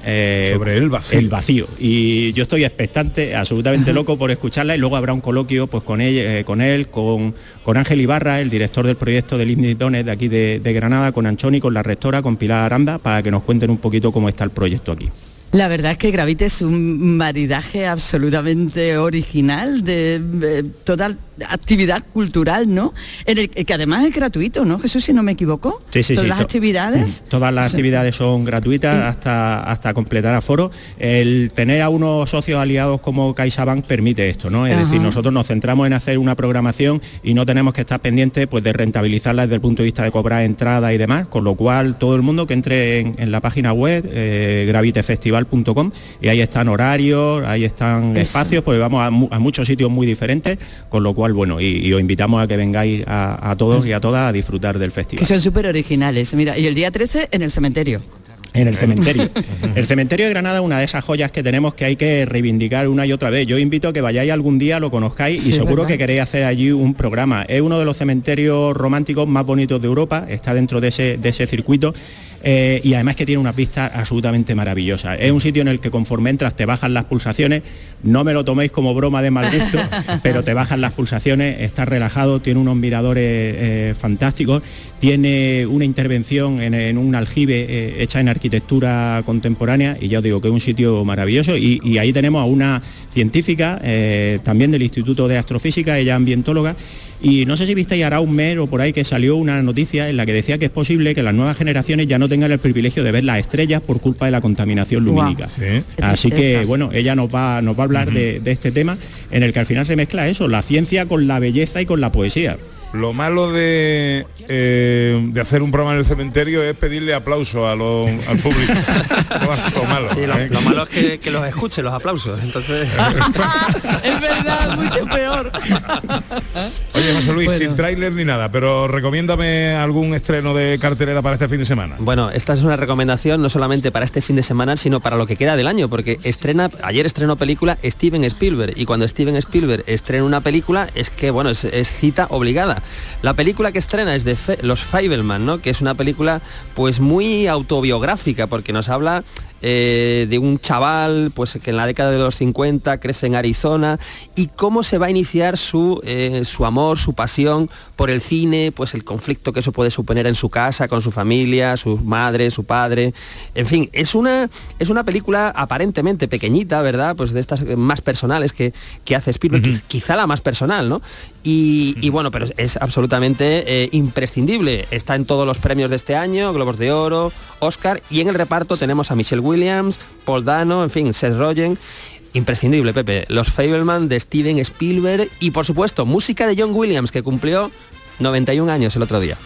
Speaker 15: Eh,
Speaker 3: Sobre el vacío.
Speaker 15: El vacío. Y yo estoy expectante, absolutamente loco por escucharla y luego habrá un coloquio pues con él, eh, con, él con, con Ángel Ibarra, el director del proyecto del Dones de aquí de, de Granada, con Anchoni, con la rectora, con Pilar Aranda, para que nos cuenten un poquito cómo está el proyecto aquí.
Speaker 5: La verdad es que Gravite es un maridaje absolutamente original de, de toda actividad cultural, ¿no? En el, que además es gratuito, ¿no? Jesús, si no me equivoco.
Speaker 15: Sí, sí,
Speaker 5: Todas
Speaker 15: sí,
Speaker 5: las
Speaker 15: to-
Speaker 5: actividades.
Speaker 15: Mm, Todas las actividades son gratuitas hasta, hasta completar aforo. El tener a unos socios aliados como CaixaBank permite esto, ¿no? Es
Speaker 5: Ajá.
Speaker 15: decir, nosotros nos centramos en hacer una programación y no tenemos que estar pendientes pues, de rentabilizarla desde el punto de vista de cobrar entrada y demás, con lo cual todo el mundo que entre en, en la página web eh, gravitefestival.com y ahí están horarios, ahí están
Speaker 5: Eso.
Speaker 15: espacios, porque vamos a, mu- a muchos sitios muy diferentes, con lo cual, bueno, y, y os invitamos a que vengáis a, a todos y a todas a disfrutar del festival.
Speaker 5: Que son súper originales. Mira, y el día 13 en el cementerio.
Speaker 15: En el cementerio. El cementerio de Granada es una de esas joyas que tenemos que hay que reivindicar una y otra vez. Yo invito a que vayáis algún día, lo conozcáis y seguro
Speaker 5: ¿verdad?
Speaker 15: que queréis hacer allí un programa. Es uno de los cementerios románticos más bonitos de Europa, está dentro de ese, de ese circuito. Eh, y además que tiene unas vistas absolutamente maravillosas. Es un sitio en el que conforme entras te bajan las pulsaciones, no me lo toméis como broma de mal gusto, *laughs* pero te bajan las pulsaciones, estás relajado, tiene unos miradores eh, fantásticos, tiene una intervención en, en un aljibe eh, hecha en arquitectura contemporánea y ya os digo que es un sitio maravilloso y, y ahí tenemos a una científica también del Instituto de Astrofísica, ella ambientóloga y no sé si visteis hará un mes o por ahí que salió una noticia en la que decía que es posible que las nuevas generaciones ya no tengan el privilegio de ver las estrellas por culpa de la contaminación lumínica.
Speaker 3: Sí.
Speaker 15: Así que bueno, ella nos va, nos va a hablar de, de este tema en el que al final se mezcla eso, la ciencia con la belleza y con la poesía.
Speaker 3: Lo malo de, eh, de hacer un programa en el cementerio es pedirle aplauso a lo- al público. *laughs* Lo malo,
Speaker 13: Sí, lo,
Speaker 3: ¿eh?
Speaker 13: lo malo es que, que los escuche, los aplausos. Entonces. *laughs*
Speaker 5: es verdad, mucho peor.
Speaker 3: Oye, José Luis,
Speaker 13: Bueno.
Speaker 3: sin tráiler ni nada, pero recomiéndame algún estreno de cartelera para este fin de semana.
Speaker 13: Bueno, esta es una recomendación no solamente para este fin de semana, sino para lo que queda del año, porque estrena, ayer estrenó película Steven Spielberg, y cuando Steven Spielberg estrena una película es que, bueno, es, es cita obligada. La película que estrena es de Los Fableman, ¿no? Que es una película pues muy autobiográfica, porque nos habla eh, de un chaval pues que en la década de los 50 crece en Arizona y cómo se va a iniciar su, eh, su amor, su pasión por el cine, pues el conflicto que eso puede suponer en su casa, con su familia, su madre, su padre. En fin, es una, es una película aparentemente pequeñita, ¿verdad? Pues de estas más personales que, que hace Spielberg, qui- quizá la más personal, ¿no? Y, y bueno, pero es absolutamente eh, imprescindible. Está en todos los premios de este año, Globos de Oro, Oscar, y en el reparto tenemos a Michelle Williams, Paul Dano, en fin, Seth Rogen. Imprescindible, Pepe. Los Fableman de Steven Spielberg y, por supuesto, música de John Williams, que cumplió 91 años el otro día.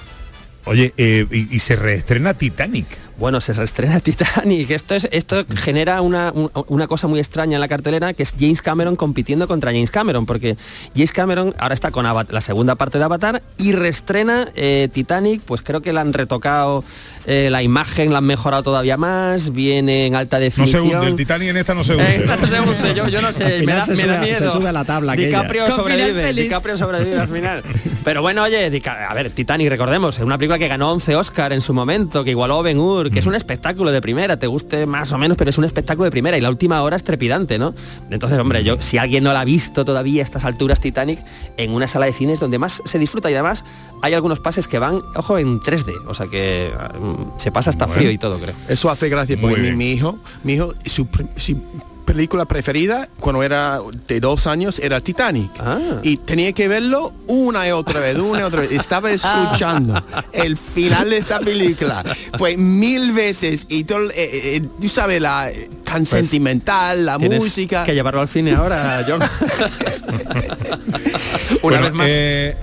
Speaker 3: Oye, eh, y, y se reestrena Titanic.
Speaker 13: Bueno, se reestrena *laughs* Titanic. Esto, es, esto genera una, un- una cosa muy extraña en la cartelera, que es James Cameron compitiendo contra James Cameron, porque James Cameron ahora está con la segunda parte de Avatar y reestrena eh, Titanic, pues creo que la han retocado eh, la imagen, la han mejorado todavía más, viene en alta
Speaker 3: No se
Speaker 13: definición.
Speaker 3: hunde, el Titanic en esta no se hunde.
Speaker 13: Eh, esta no se hunde, yo, yo no sé, me da,
Speaker 15: se
Speaker 13: me da
Speaker 15: sube- se
Speaker 13: miedo.
Speaker 15: sube a la tabla.
Speaker 13: DiCaprio sobrevive. DiCaprio sobrevive al final. Pero bueno, oye, a ver, Titanic, recordemos, es una película que ganó 11 Oscar en su momento, que igualó a Ben Hur, que es un espectáculo de primera, te guste más o menos, pero es un espectáculo de primera y la última hora es trepidante, ¿no? Entonces, hombre, yo si alguien no la ha visto todavía a estas alturas Titanic, en una sala de cines donde más se disfruta y además hay algunos pases que van, ojo, en 3D, o sea que mm, se pasa hasta
Speaker 14: Bueno.
Speaker 13: frío y todo, creo.
Speaker 14: Eso hace gracia porque mi, mi hijo, mi hijo, su, su película preferida cuando era de dos años era Titanic. Y tenía que verlo una y otra vez, una y otra vez. Estaba *laughs* escuchando el final de esta película. Fue mil veces. Y todo, eh, eh, tú sabes, la tan sentimental, la
Speaker 13: Pues
Speaker 14: música.
Speaker 13: Que llevarlo al cine ahora, John. *laughs* Una
Speaker 3: Bueno,
Speaker 13: vez más.
Speaker 3: eh,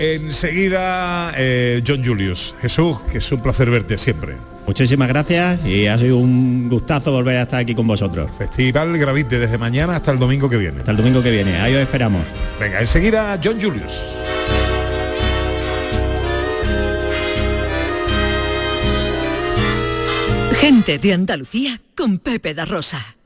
Speaker 3: enseguida, eh, John Julius. Jesús, que es un placer verte siempre.
Speaker 15: Muchísimas gracias y ha sido un gustazo volver a estar aquí con vosotros.
Speaker 3: Festival Gravite desde mañana hasta el domingo que viene.
Speaker 15: Hasta el domingo que viene. Ahí os esperamos.
Speaker 3: Venga, enseguida John Julius.
Speaker 1: Gente de Andalucía con Pepe da Rosa.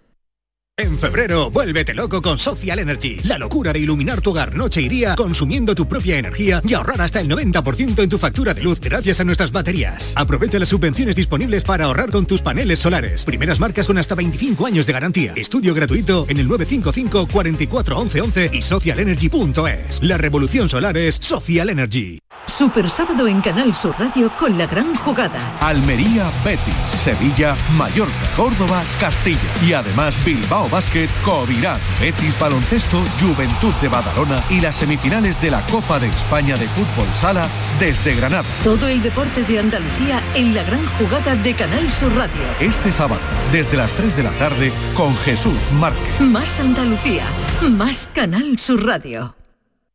Speaker 19: En febrero, vuélvete loco con Social Energy. La locura de iluminar tu hogar noche y día consumiendo tu propia energía y ahorrar hasta el 90% en tu factura de luz gracias a nuestras baterías. Aprovecha las subvenciones disponibles para ahorrar con tus paneles solares. Primeras marcas con hasta 25 años de garantía. Estudio gratuito en el 955 44 11 11 y socialenergy.es. La revolución solar es Social Energy.
Speaker 1: Super sábado en Canal Sur Radio con la gran jugada.
Speaker 2: Almería, Betis, Sevilla, Mallorca, Córdoba, Castilla y además Bilbao Basket, Covirán, Betis Baloncesto, Juventud de Badalona y las semifinales de la Copa de España de Fútbol Sala desde Granada.
Speaker 1: Todo el deporte de Andalucía en la gran jugada de Canal Sur Radio.
Speaker 2: Este sábado, desde las 3 de la tarde, con Jesús Márquez.
Speaker 1: Más Andalucía, más Canal Sur Radio.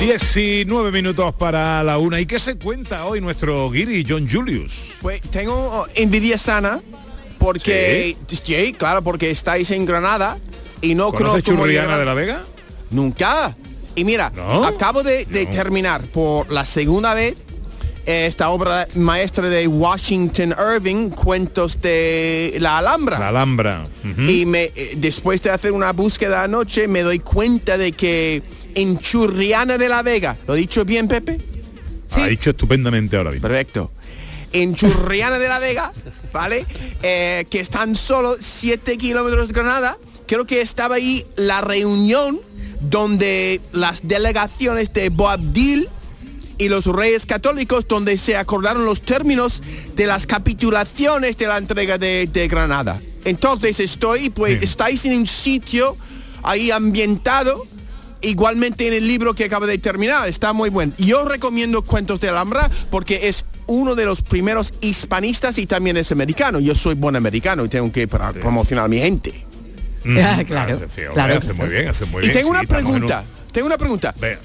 Speaker 3: 19 minutos para la una. ¿Y qué se cuenta hoy nuestro Guiri John Julius?
Speaker 14: Pues tengo oh, envidia sana porque sí, claro, porque estáis en Granada y no
Speaker 3: ¿Conoces
Speaker 14: conozco
Speaker 3: Churriana de la Vega?
Speaker 14: Nunca. Y mira,
Speaker 3: ¿No?
Speaker 14: acabo de, de terminar por la segunda vez esta obra maestra de Washington Irving, Cuentos de la Alhambra.
Speaker 3: La Alhambra.
Speaker 14: Y me, eh, después de hacer una búsqueda anoche me doy cuenta de que en Churriana de la Vega, ¿lo he dicho bien, Pepe?
Speaker 3: Ha dicho estupendamente ahora mismo.
Speaker 14: Perfecto. En Churriana de la Vega, ¿vale? Eh, que están solo 7 kilómetros de Granada. Creo que estaba ahí la reunión donde las delegaciones de Boabdil y los reyes católicos, donde se acordaron los términos de las capitulaciones de la entrega de, de Granada. Entonces estoy, pues, estáis en un sitio ahí ambientado igualmente en el libro que acaba de terminar. Está muy bueno. Yo recomiendo Cuentos de Alhambra porque es uno de los primeros hispanistas y también es americano. Yo soy buen americano y tengo que promocionar a mi gente.
Speaker 3: Ah, claro, sí, hombre,
Speaker 14: claro.
Speaker 3: Hace muy bien, hace muy
Speaker 14: y
Speaker 3: bien.
Speaker 14: tengo
Speaker 3: sí,
Speaker 14: una pregunta. Tengo una pregunta.
Speaker 3: venga,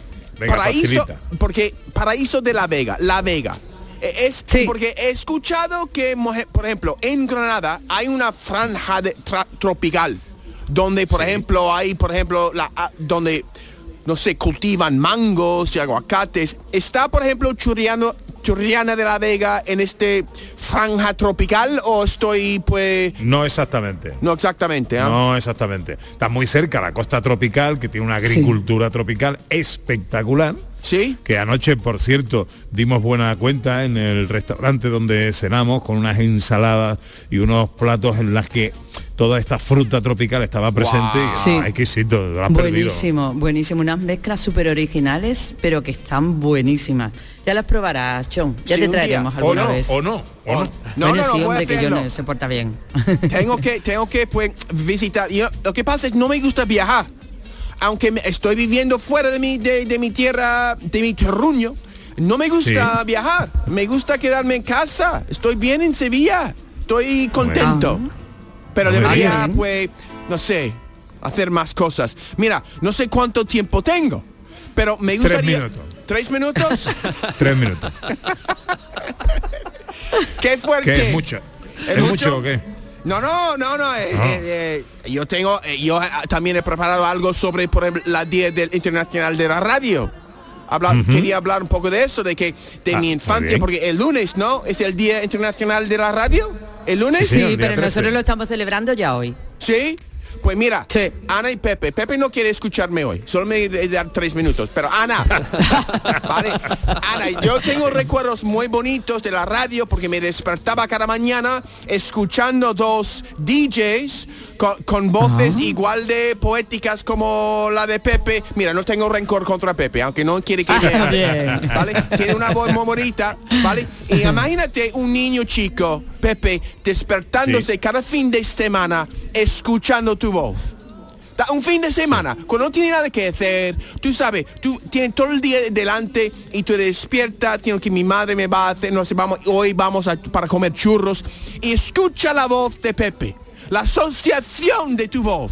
Speaker 14: Paraíso,
Speaker 3: facilita.
Speaker 14: porque Paraíso de la Vega, La Vega. eh, Es porque he escuchado que, por ejemplo, en Granada hay una franja de tropical donde, por ejemplo, hay, por ejemplo, la, ah, donde no sé, cultivan mangos y aguacates. ¿Está, por ejemplo, Churriano, Churriana de la Vega en este franja tropical o estoy, pues...
Speaker 3: No exactamente.
Speaker 14: No exactamente, ¿ah?
Speaker 3: No exactamente. Está muy cerca la costa tropical, que tiene una agricultura tropical espectacular.
Speaker 14: Sí.
Speaker 3: Que anoche, por cierto, dimos buena cuenta en el restaurante donde cenamos con unas ensaladas y unos platos en las que toda esta fruta tropical estaba presente. y,
Speaker 5: Sí.
Speaker 3: ah, exquisito, lo has perdido.
Speaker 5: Buenísimo, buenísimo. Unas mezclas súper originales, pero que están buenísimas. Ya las probarás, John. Ya
Speaker 14: Sí,
Speaker 5: te traeremos alguna
Speaker 14: O no,
Speaker 5: vez.
Speaker 3: o no, o no.
Speaker 14: No,
Speaker 5: Bueno,
Speaker 14: no, no,
Speaker 5: sí, hombre, que
Speaker 14: hacerlo.
Speaker 5: John se porta bien.
Speaker 14: tengo que tengo que pues visitar Yo- lo que pasa es no me gusta viajar aunque me- estoy viviendo fuera de mi de, de mi tierra de mi terruño no me gusta
Speaker 3: Sí.
Speaker 14: viajar me gusta quedarme en casa estoy bien en Sevilla estoy contento pero
Speaker 3: Muy
Speaker 14: debería
Speaker 5: bien.
Speaker 14: pues no sé hacer más cosas mira no sé cuánto tiempo tengo pero me
Speaker 3: Tres
Speaker 14: gustaría
Speaker 3: minutos.
Speaker 14: tres minutos *laughs*
Speaker 3: Tres minutos. *laughs*
Speaker 14: qué fuerte
Speaker 3: ¿Qué es mucho? ¿Es, mucho o qué?
Speaker 14: No, no, no, no. eh, eh, eh, yo tengo, eh, yo eh, también he preparado algo sobre, por ejemplo, la Día del Internacional de la Radio. Quería hablar un poco de eso, de que de
Speaker 3: Ah,
Speaker 14: mi infancia, porque el lunes, ¿no? Es el Día Internacional de la Radio. ¿El lunes?
Speaker 3: Sí,
Speaker 5: Sí,
Speaker 3: el día
Speaker 5: pero
Speaker 3: 13.
Speaker 5: nosotros lo estamos celebrando ya hoy.
Speaker 14: ¿Sí? Pues mira,
Speaker 5: Sí.
Speaker 14: Ana y Pepe. Pepe no quiere escucharme hoy. Solo me dar tres minutos. Pero Ana, *laughs* ¿vale? Ana, yo tengo recuerdos muy bonitos de la radio porque me despertaba cada mañana escuchando dos DJs con, con voces igual de poéticas como la de Pepe. Mira, no tengo rencor contra Pepe, aunque no quiere que vea,
Speaker 5: Bien. *laughs*
Speaker 14: ¿vale? Tiene una voz muy bonita, ¿vale? Y imagínate un niño chico, Pepe, despertándose
Speaker 3: Sí.
Speaker 14: cada fin de semana escuchando tu voz. Da- Un fin de semana, cuando no tiene nada que hacer, tú sabes, tú tienes todo el día delante y tú despiertas, tengo que mi madre me va a hacer, no sé, vamos, hoy vamos a, para comer churros y escucha la voz de Pepe, la asociación de tu voz,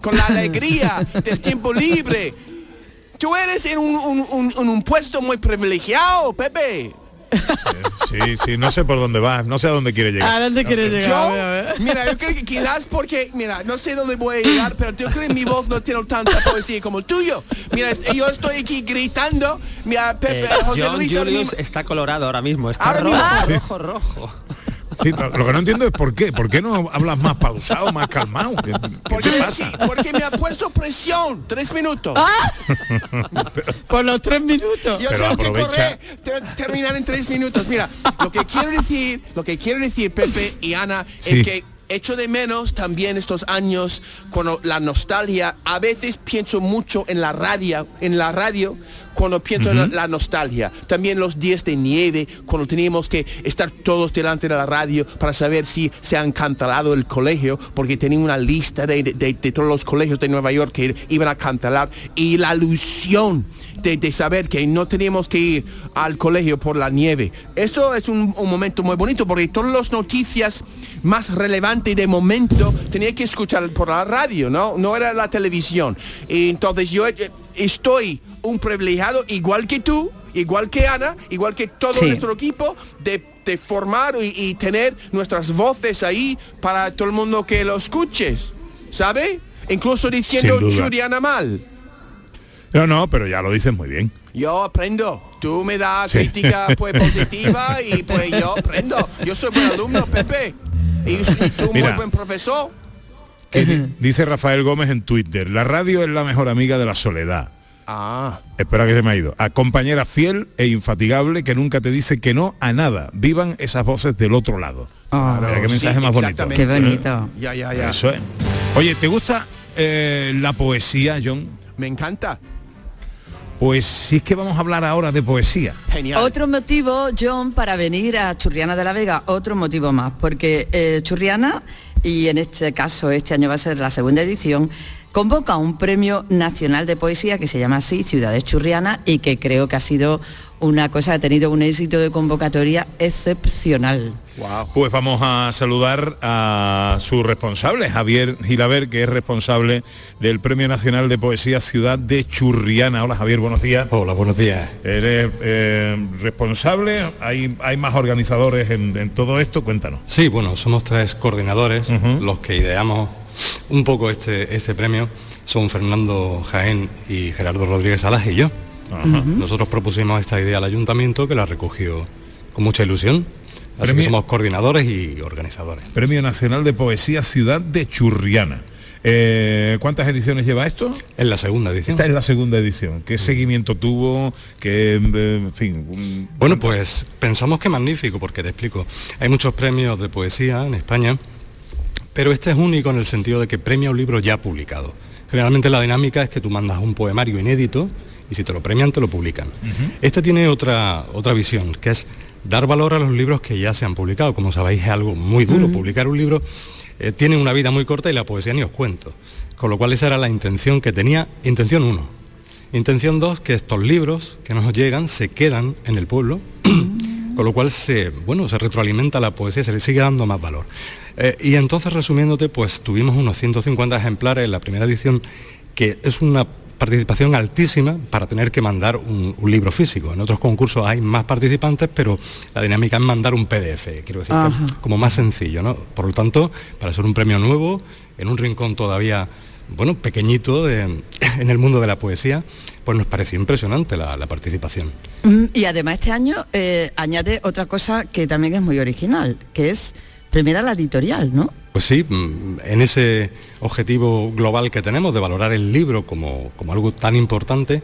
Speaker 14: con la alegría *laughs* del tiempo libre. Tú eres en un, un- un puesto muy privilegiado, Pepe.
Speaker 3: Sí, sí, no sé por dónde va, no sé a dónde quiere llegar.
Speaker 5: dónde quieres
Speaker 14: Yo, mira, yo creo que quizás porque, mira, no sé dónde voy a llegar, pero yo creo que mi voz no tiene tanta poesía como el tuyo. Mira, yo estoy aquí gritando, mira, Pepe,
Speaker 13: Eh,
Speaker 14: José
Speaker 13: John
Speaker 14: Luis
Speaker 13: Julius está colorado ahora mismo. Está
Speaker 14: Ahora
Speaker 13: rojo,
Speaker 14: mismo.
Speaker 13: rojo, rojo.
Speaker 3: Sí, lo, lo que no entiendo es por qué. ¿Por qué no hablas más pausado, más calmado? ¿Qué,
Speaker 14: porque,
Speaker 3: te pasa?
Speaker 14: sí, porque me ha puesto presión, tres minutos. *laughs*
Speaker 5: Por los tres minutos.
Speaker 14: Yo
Speaker 3: Pero
Speaker 14: tengo que correr, tengo que terminar en tres minutos. Mira, lo que quiero decir, lo que quiero decir, Pepe y Ana,
Speaker 3: Sí.
Speaker 14: es que echo de menos también estos años cuando la nostalgia, a veces pienso mucho en la radio, en la radio, cuando pienso en la, la nostalgia. También los días de nieve, cuando teníamos que estar todos delante de la radio para saber si se han cancelado el colegio, porque tenía una lista de, de- de todos los colegios de Nueva York que iban a cancelar. Y la ilusión de, de saber que no teníamos que ir al colegio por la nieve. Eso es un, un momento muy bonito porque todas las noticias más relevantes de momento tenía que escuchar por la radio, ¿no? No era la televisión. Y entonces yo eh, estoy un privilegiado igual que tú, igual que Ana, igual que todo
Speaker 5: Sí.
Speaker 14: nuestro equipo de, de formar y, y tener nuestras voces ahí para todo el mundo que lo escuches, ¿sabe? Incluso diciendo. Juliana mal.
Speaker 3: No, no, pero ya lo dices muy bien.
Speaker 14: Yo aprendo. Tú me das
Speaker 3: Sí.
Speaker 14: crítica pues *laughs* positiva y pues yo aprendo. Yo soy buen alumno, Pepe. Y, y tú
Speaker 3: Mira.
Speaker 14: muy buen profesor.
Speaker 3: Que dice Rafael Gómez en Twitter, la radio es la mejor amiga de la soledad.
Speaker 14: Ah.
Speaker 3: Espera que se me ha ido. A compañera fiel e infatigable que nunca te dice que no a nada. Vivan esas voces del otro lado.
Speaker 5: Ah,
Speaker 3: Mira qué
Speaker 14: sí,
Speaker 3: mensaje más bonito.
Speaker 5: Qué bonito.
Speaker 14: Ya, ya, ya.
Speaker 3: Eso es. Oye, ¿te gusta eh, la poesía, John?
Speaker 14: Me encanta.
Speaker 3: Pues sí es que vamos a hablar ahora de poesía.
Speaker 14: Genial.
Speaker 5: Otro motivo, John, para venir a Churriana de la Vega, otro motivo más, porque eh, Churriana, y en este caso este año va a ser la segunda edición, convoca un premio nacional de poesía que se llama así, Ciudades Churriana, y que creo que ha sido una cosa, ha tenido un éxito de convocatoria excepcional.
Speaker 3: Pues vamos a saludar a su responsable, Javier Gilaber, que es responsable del Premio Nacional de Poesía Ciudad de Churriana. Hola Javier, buenos días.
Speaker 20: Hola, buenos días.
Speaker 3: Eres eh, responsable, hay, hay más organizadores en, en todo esto, cuéntanos.
Speaker 20: Sí, bueno, somos tres coordinadores los que ideamos un poco este, este premio. Son Fernando Jaén y Gerardo Rodríguez Salas y yo. Nosotros propusimos esta idea al ayuntamiento que la recogió con mucha ilusión. Así
Speaker 3: Premio-
Speaker 20: que somos coordinadores y organizadores.
Speaker 3: Premio Nacional de Poesía Ciudad de Churriana. Eh, ¿Cuántas ediciones lleva esto?
Speaker 20: En la segunda edición.
Speaker 3: Esta es la segunda edición. ¿Qué seguimiento tuvo? ¿Qué, eh, en fin? un-
Speaker 20: Bueno, pues pensamos que magnífico, porque te explico. Hay muchos premios de poesía en España, pero este es único en el sentido de que premia un libro ya publicado. Generalmente la dinámica es que tú mandas un poemario inédito y si te lo premian te lo publican. Este tiene otra, otra visión, que es dar valor a los libros que ya se han publicado. Como sabéis es algo muy duro.
Speaker 21: Mm.
Speaker 20: Publicar un libro eh, tiene una vida muy corta y la poesía ni os cuento. Con lo cual esa era la intención que tenía, intención uno. Intención dos, que estos libros que nos llegan se quedan en el pueblo, *clears throat* con lo cual se, bueno, se retroalimenta la poesía, se le sigue dando más valor. Eh, y entonces, resumiéndote, pues tuvimos unos 150 ejemplares en la primera edición, que es una participación altísima para tener que mandar un, un libro físico. En otros concursos hay más participantes, pero la dinámica es mandar un PDF, quiero decir, como más sencillo, ¿no? Por lo tanto, para ser un premio nuevo, en un rincón todavía, bueno, pequeñito de- *laughs* en el mundo de la poesía, pues nos pareció impresionante la, la participación.
Speaker 5: Mm, Y además este año eh, añade otra cosa que también es muy original, que es primera la editorial, ¿no?
Speaker 20: Pues sí, mm, en ese objetivo global que tenemos de valorar el libro como, como algo tan importante,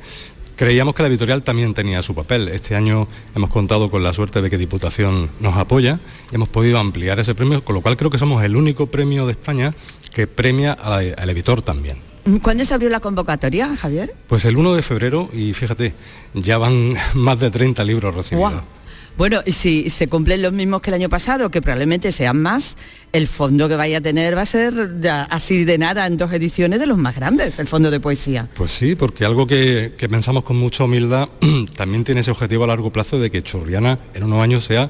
Speaker 20: creíamos que la editorial también tenía su papel. Este año hemos contado con la suerte de que Diputación nos apoya y hemos podido ampliar ese premio, con lo cual creo que somos el único premio de España que premia a- al editor también.
Speaker 5: ¿Cuándo se abrió la convocatoria, Javier?
Speaker 20: Pues el 1 de febrero y fíjate, ya van *laughs* más de 30 libros recibidos.
Speaker 5: Bueno, y si se cumplen los mismos que el año pasado, que probablemente sean más, el fondo que vaya a tener va a ser ya así de nada en dos ediciones de los más grandes, el fondo de poesía.
Speaker 20: Pues sí, porque algo que, que pensamos con mucha humildad *clears throat* también tiene ese objetivo a largo plazo de que Churriana en unos años sea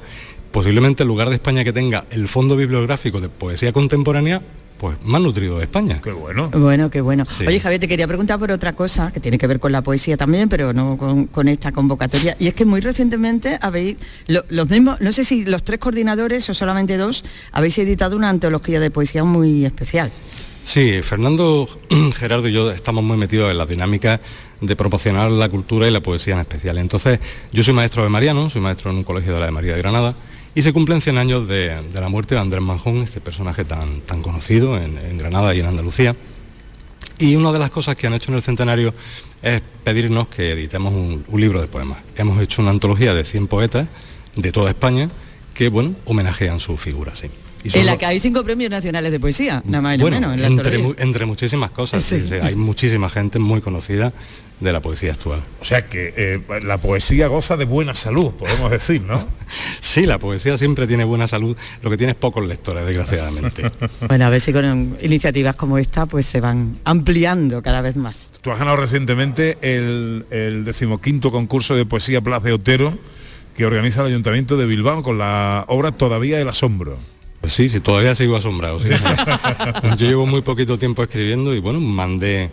Speaker 20: posiblemente el lugar de España que tenga el fondo bibliográfico de poesía contemporánea pues más nutrido de España.
Speaker 3: Qué bueno.
Speaker 5: Bueno, qué bueno.
Speaker 20: Sí.
Speaker 5: Oye, Javier, te quería preguntar por otra cosa que tiene que ver con la poesía también, pero no con, con esta convocatoria. Y es que muy recientemente habéis, lo- los mismos, no sé si los tres coordinadores o solamente dos, habéis editado una antología de poesía muy especial.
Speaker 20: Sí, Fernando, *clears throat* Gerardo y yo estamos muy metidos en la dinámica de promocionar la cultura y la poesía en especial. Entonces, yo soy maestro de Mariano, soy maestro en un colegio de la de María de Granada, y se cumplen 100 años de, de la muerte de Andrés Manjón, este personaje tan, tan conocido en, en Granada y en Andalucía. Y una de las cosas que han hecho en el centenario es pedirnos que editemos un, un libro de poemas. Hemos hecho una antología de 100 poetas de toda España que, bueno, homenajean su figura, sí. Y
Speaker 5: En la que hay cinco premios nacionales de poesía, nada más y nada
Speaker 20: bueno,
Speaker 5: menos. en la
Speaker 20: entre, muchísimas cosas, sí,
Speaker 5: Sí.
Speaker 20: sí, hay muchísima gente muy conocida de la poesía actual.
Speaker 3: O sea que eh, la poesía goza de buena salud, podemos decir, ¿no? *laughs*
Speaker 20: Sí, la poesía siempre tiene buena salud, lo que tiene es pocos lectores, desgraciadamente. *laughs*
Speaker 5: Bueno, a ver si con iniciativas como esta pues se van ampliando cada vez más.
Speaker 3: Tú has ganado recientemente el, el decimoquinto concurso de poesía Plaza de Otero que organiza el Ayuntamiento de Bilbao con la obra Todavía el Asombro.
Speaker 20: Pues sí, sí, todavía sigo asombrado. sí. *laughs* Yo llevo muy poquito tiempo escribiendo y bueno, mandé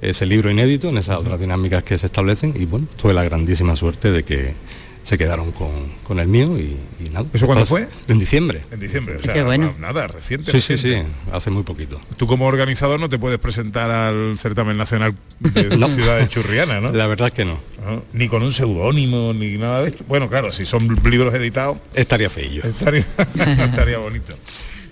Speaker 20: ese libro inédito en esas otras dinámicas que se establecen y bueno, tuve la grandísima suerte de que se quedaron con, con el mío y, y nada.
Speaker 3: ¿Eso cuándo
Speaker 20: Entonces,
Speaker 3: fue?
Speaker 20: En diciembre.
Speaker 3: En diciembre, o sea,
Speaker 5: Qué bueno.
Speaker 3: nada, reciente.
Speaker 20: Sí, sí, sí, hace muy poquito.
Speaker 3: Tú como organizador no te puedes presentar al certamen nacional de *laughs*
Speaker 20: No.
Speaker 3: Ciudad de Churriana, ¿no?
Speaker 20: La verdad es que no.
Speaker 3: ¿No? Ni con un seudónimo, ni nada de esto. Bueno, claro, si son libros editados,
Speaker 20: Estaría feillo.
Speaker 3: estaría, *laughs* estaría bonito.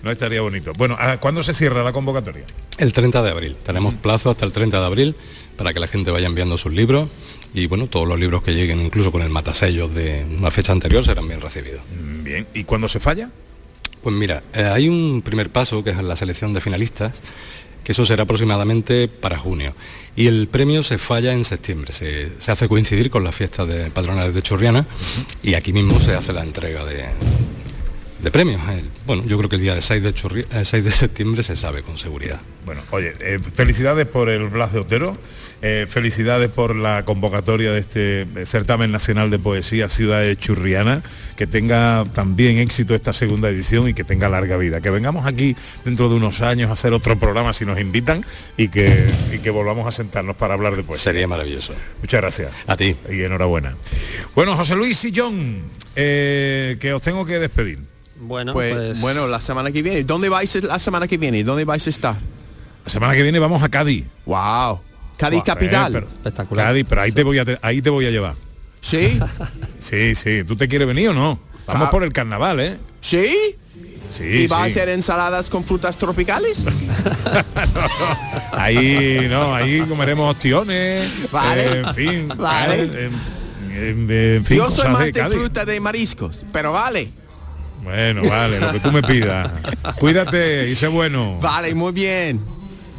Speaker 3: No estaría bonito. Bueno, ¿a ¿cuándo se cierra la convocatoria?
Speaker 20: El 30 de abril. Tenemos plazo hasta el 30 de abril para que la gente vaya enviando sus libros y bueno, todos los libros que lleguen, incluso con el matasellos de una fecha anterior, serán bien recibidos.
Speaker 3: Mm, Bien. ¿Y cuándo se falla?
Speaker 20: Pues mira, eh, hay un primer paso que es la selección de finalistas, que eso será aproximadamente para junio. Y el premio se falla en septiembre, se, se hace coincidir con las fiestas de patronales de Churriana y aquí mismo se hace la entrega de, de premios. El- bueno, yo creo que el día de 6 de, Churri- eh, 6 de septiembre se sabe con seguridad.
Speaker 3: Bueno, oye, eh, felicidades por el Blas de Otero, eh, felicidades por la convocatoria de este certamen nacional de poesía Ciudad de Churriana, que tenga también éxito esta segunda edición y que tenga larga vida. Que vengamos aquí dentro de unos años a hacer otro programa si nos invitan y que, y que volvamos a sentarnos para hablar de poesía.
Speaker 20: Sería maravilloso.
Speaker 3: Muchas gracias.
Speaker 20: A ti.
Speaker 3: Y enhorabuena. Bueno, José Luis y John, eh, que os tengo que despedir.
Speaker 13: Bueno,
Speaker 14: Pues,
Speaker 13: pues,
Speaker 14: bueno, la semana que viene. ¿Dónde vais la semana que viene? ¿Dónde vais a estar?
Speaker 3: La semana que viene vamos a Cádiz.
Speaker 14: Wow. Cádiz capital.
Speaker 3: eh, pero-
Speaker 13: espectacular.
Speaker 3: Cádiz, pero ahí te voy a ahí te voy a llevar.
Speaker 14: ¿Sí? *laughs*
Speaker 3: Sí, sí. ¿Tú te quieres venir o no? Vamos
Speaker 14: Ah.
Speaker 3: por el carnaval, ¿eh?
Speaker 14: ¿Sí?
Speaker 3: Sí,
Speaker 14: ¿Y va a hacer ensaladas con frutas tropicales? *laughs*
Speaker 3: Ahí, no, ahí comeremos ostiones,
Speaker 14: Vale.
Speaker 3: eh, en fin,
Speaker 14: Vale.
Speaker 3: eh, en, en fin,
Speaker 14: Yo soy más
Speaker 3: de
Speaker 14: fruta de mariscos, pero vale.
Speaker 3: Bueno, vale, lo que tú me pidas. Cuídate y sé bueno.
Speaker 14: Vale, muy bien.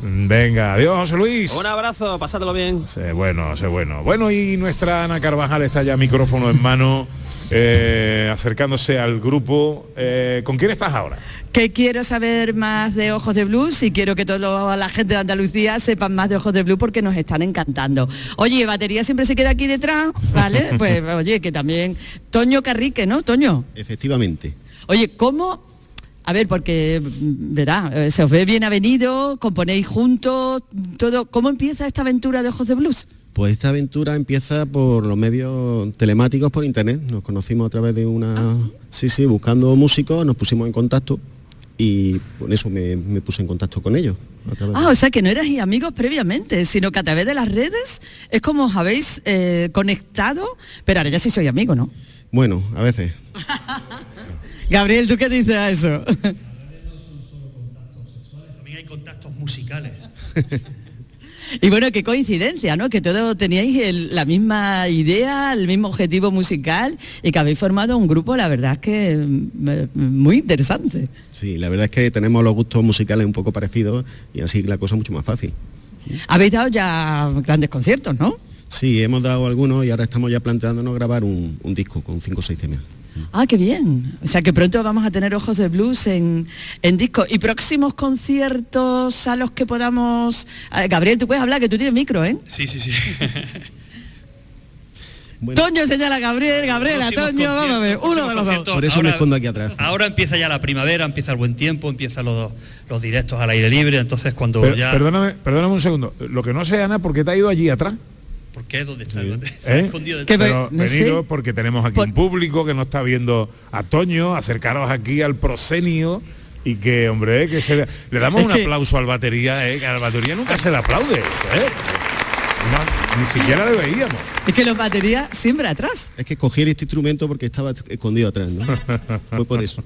Speaker 3: Venga, adiós, José Luis.
Speaker 13: Un abrazo, pasádelo bien.
Speaker 3: Sé bueno, sé bueno. Bueno, y nuestra Ana Carvajal está ya micrófono en mano, eh, acercándose al grupo. Eh, ¿Con quién estás ahora?
Speaker 5: Que quiero saber más de Ojos de Blues y quiero que toda la gente de Andalucía sepan más de Ojos de Blues porque nos están encantando. Oye, batería siempre se queda aquí detrás, ¿vale? *laughs* Pues oye, que también Toño Carrique, ¿no? Toño.
Speaker 21: Efectivamente.
Speaker 5: Oye, ¿cómo? A ver, porque mm, verá, eh, se os ve bien avenido, componéis juntos, todo. ¿Cómo empieza esta aventura de Ojos de Blues?
Speaker 21: Pues esta aventura empieza por los medios telemáticos por internet. Nos conocimos a través de una... sí? sí, buscando músicos, nos pusimos en contacto y con eso me, me puse en contacto con ellos. de-
Speaker 5: Ah, o sea que no eras amigos previamente, sino que a través de las redes es como os habéis eh, conectado, pero ahora ya sí soy amigo, ¿no?
Speaker 21: Bueno, a veces. *laughs*
Speaker 5: Gabriel, ¿tú qué dices a eso?
Speaker 4: También hay contactos musicales. *laughs*
Speaker 5: Y bueno, qué coincidencia, ¿no? Que todos teníais el- la misma idea, el mismo objetivo musical y que habéis formado un grupo, la verdad es que mm, eh, muy interesante.
Speaker 21: Sí, la verdad es que tenemos los gustos musicales un poco parecidos y así la cosa es mucho más fácil.
Speaker 5: Habéis dado ya grandes conciertos, ¿no?
Speaker 21: Sí, hemos dado algunos y ahora estamos ya planteándonos grabar un, un disco con cinco o seis temas.
Speaker 5: Ah, qué bien. O sea que pronto vamos a tener Ojos de Blues en, en disco. ¿Y próximos conciertos a los que podamos... Gabriel, tú puedes hablar, que tú tienes micro, ¿eh?
Speaker 4: Sí, sí, sí. *laughs*
Speaker 5: Toño señala a Gabriel, Gabriel a
Speaker 4: Próximos
Speaker 5: Toño, vamos a ver, uno de los dos.
Speaker 4: conciertos. Ahora- Ahora empieza ya la primavera, empieza el buen tiempo, empiezan los, los directos al aire libre, entonces cuando ya...
Speaker 3: perdóname, perdóname un segundo. Lo que no sé, Ana, ¿por qué te ha ido allí atrás?
Speaker 4: ¿Por qué? ¿Dónde está? Ha
Speaker 3: ¿Eh?
Speaker 4: escondido detrás.
Speaker 3: Pero venido porque tenemos aquí un público que no está viendo a Toño, acercaros aquí al proscenio y que, hombre, que se le damos
Speaker 5: Es
Speaker 3: un
Speaker 5: que-
Speaker 3: aplauso al batería, ¿eh? que al batería nunca se le aplaude, ¿eh? No, ni siquiera le veíamos.
Speaker 5: Es que los baterías siempre atrás.
Speaker 21: Es que cogí este instrumento porque estaba escondido atrás, ¿no? *laughs* Fue por eso.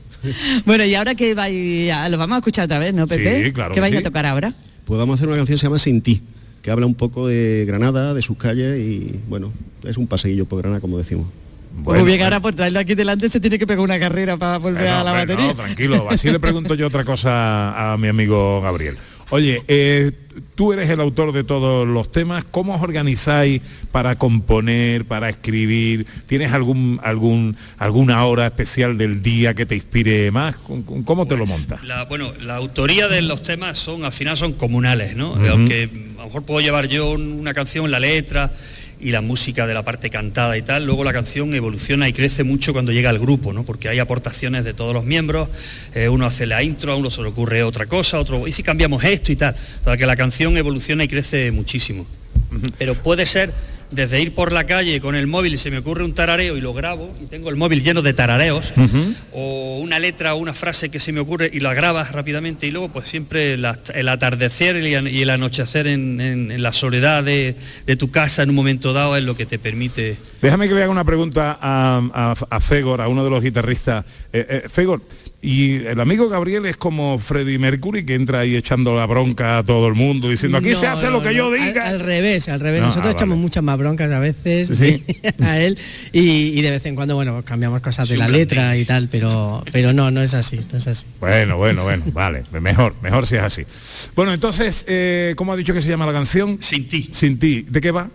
Speaker 5: Bueno, y ahora que vais lo vamos a escuchar otra vez, ¿no, Pepe?
Speaker 21: Sí, claro
Speaker 5: ¿Qué
Speaker 21: que
Speaker 5: vais a
Speaker 21: sí.
Speaker 5: tocar ahora?
Speaker 21: Pues vamos a hacer una canción que se llama Sin ti, que habla un poco de Granada, de sus calles y bueno, es un paseillo por Granada, como decimos.
Speaker 5: Muy bien, ahora por traerlo aquí delante se tiene que pegar una carrera para volver
Speaker 3: no,
Speaker 5: a la batería.
Speaker 3: no, tranquilo, así le pregunto yo otra cosa a mi amigo Gabriel. Oye, eh, tú eres el autor de todos los temas, ¿cómo os organizáis para componer, para escribir? ¿Tienes algún, algún, alguna hora especial del día que te inspire más? ¿Cómo te lo montas?
Speaker 4: La, bueno, la autoría de los temas son, al final son comunales, ¿no? Aunque a lo mejor puedo llevar yo una canción, la letra y la música de la parte cantada y tal, luego la canción evoluciona y crece mucho cuando llega al grupo, ¿no? Porque hay aportaciones de todos los miembros, eh, uno hace la intro, a uno se le ocurre otra cosa, otro, y si cambiamos esto y tal, o sea que la canción evoluciona y crece muchísimo. Pero puede ser desde ir por la calle con el móvil y se me ocurre un tarareo y lo grabo y tengo el móvil lleno de tarareos, o una letra o una frase que se me ocurre y la grabas rápidamente y luego pues siempre el atardecer y el- y el anochecer en, en- en la soledad de, de tu casa en un momento dado es lo que te permite
Speaker 3: Déjame que le haga una pregunta a, a- a Fegor, a uno de los guitarristas. Eh, eh, Fegor, y el amigo Gabriel es como Freddie Mercury que entra ahí echando la bronca a todo el mundo, diciendo aquí se hace
Speaker 22: no,
Speaker 3: lo que yo diga.
Speaker 22: Al, al revés, al revés.
Speaker 3: No,
Speaker 22: Nosotros
Speaker 3: ah,
Speaker 22: echamos
Speaker 3: vale.
Speaker 22: muchas más broncas a veces
Speaker 3: Sí. *laughs*
Speaker 22: a él y, y de vez en cuando, bueno, cambiamos cosas de
Speaker 3: Sí,
Speaker 22: la letra y tal, pero, pero no, no es así, no es así.
Speaker 3: Bueno, bueno, bueno, *laughs* vale, mejor, mejor si es así. Bueno, entonces, eh, ¿cómo ha dicho que se llama la canción?
Speaker 4: Sin ti.
Speaker 3: Sin ti. ¿De qué va?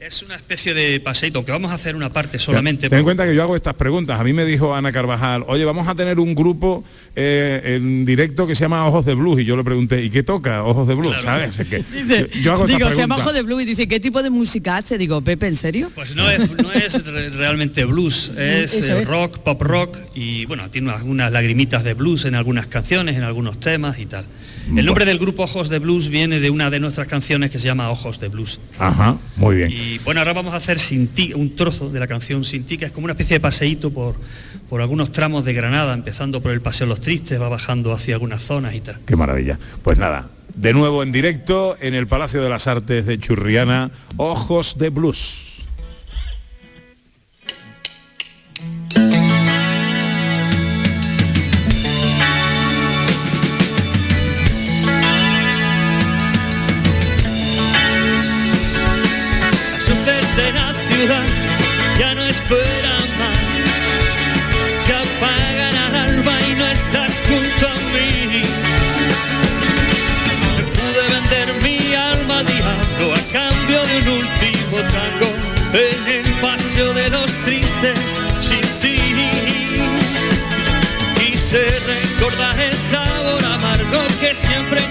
Speaker 4: Es una especie de paseito, que vamos a hacer una parte solamente.
Speaker 3: Ten en cuenta que yo hago estas preguntas. A mí me dijo Ana Carvajal, oye, vamos a tener un grupo eh, en directo que se llama Ojos de Blues. Y yo le pregunté, ¿y qué toca Ojos de Blues? ¿Sabes? Es que *laughs*
Speaker 5: Dice,
Speaker 3: yo hago
Speaker 5: digo, se llama
Speaker 3: preguntas.
Speaker 5: Ojo de Blue y dice, ¿qué tipo de música hace? Digo, Pepe, ¿en serio?
Speaker 4: Pues no es, no es re- realmente blues, *laughs* es eh,
Speaker 5: es.
Speaker 4: rock, pop rock y bueno, tiene algunas lagrimitas de blues en algunas canciones, en algunos temas y tal. El nombre del grupo Ojos de Blues viene de una de nuestras canciones que se llama Ojos de Blues.
Speaker 3: Ajá, muy bien.
Speaker 4: Y bueno, ahora vamos a hacer Sin ti, un trozo de la canción Sin ti, que es como una especie de paseíto por, por algunos tramos de Granada, empezando por el Paseo Los Tristes, va bajando hacia algunas zonas y tal.
Speaker 3: Qué maravilla. Pues nada, de nuevo en directo en el Palacio de las Artes de Churriana, Ojos de Blues.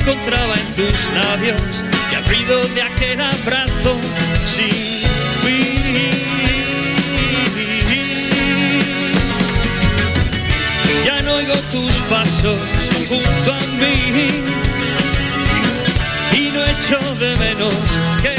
Speaker 4: Encontraba en tus labios y al ruido de aquel abrazo sin fin. Ya no oigo tus pasos junto a mí y no echo de menos que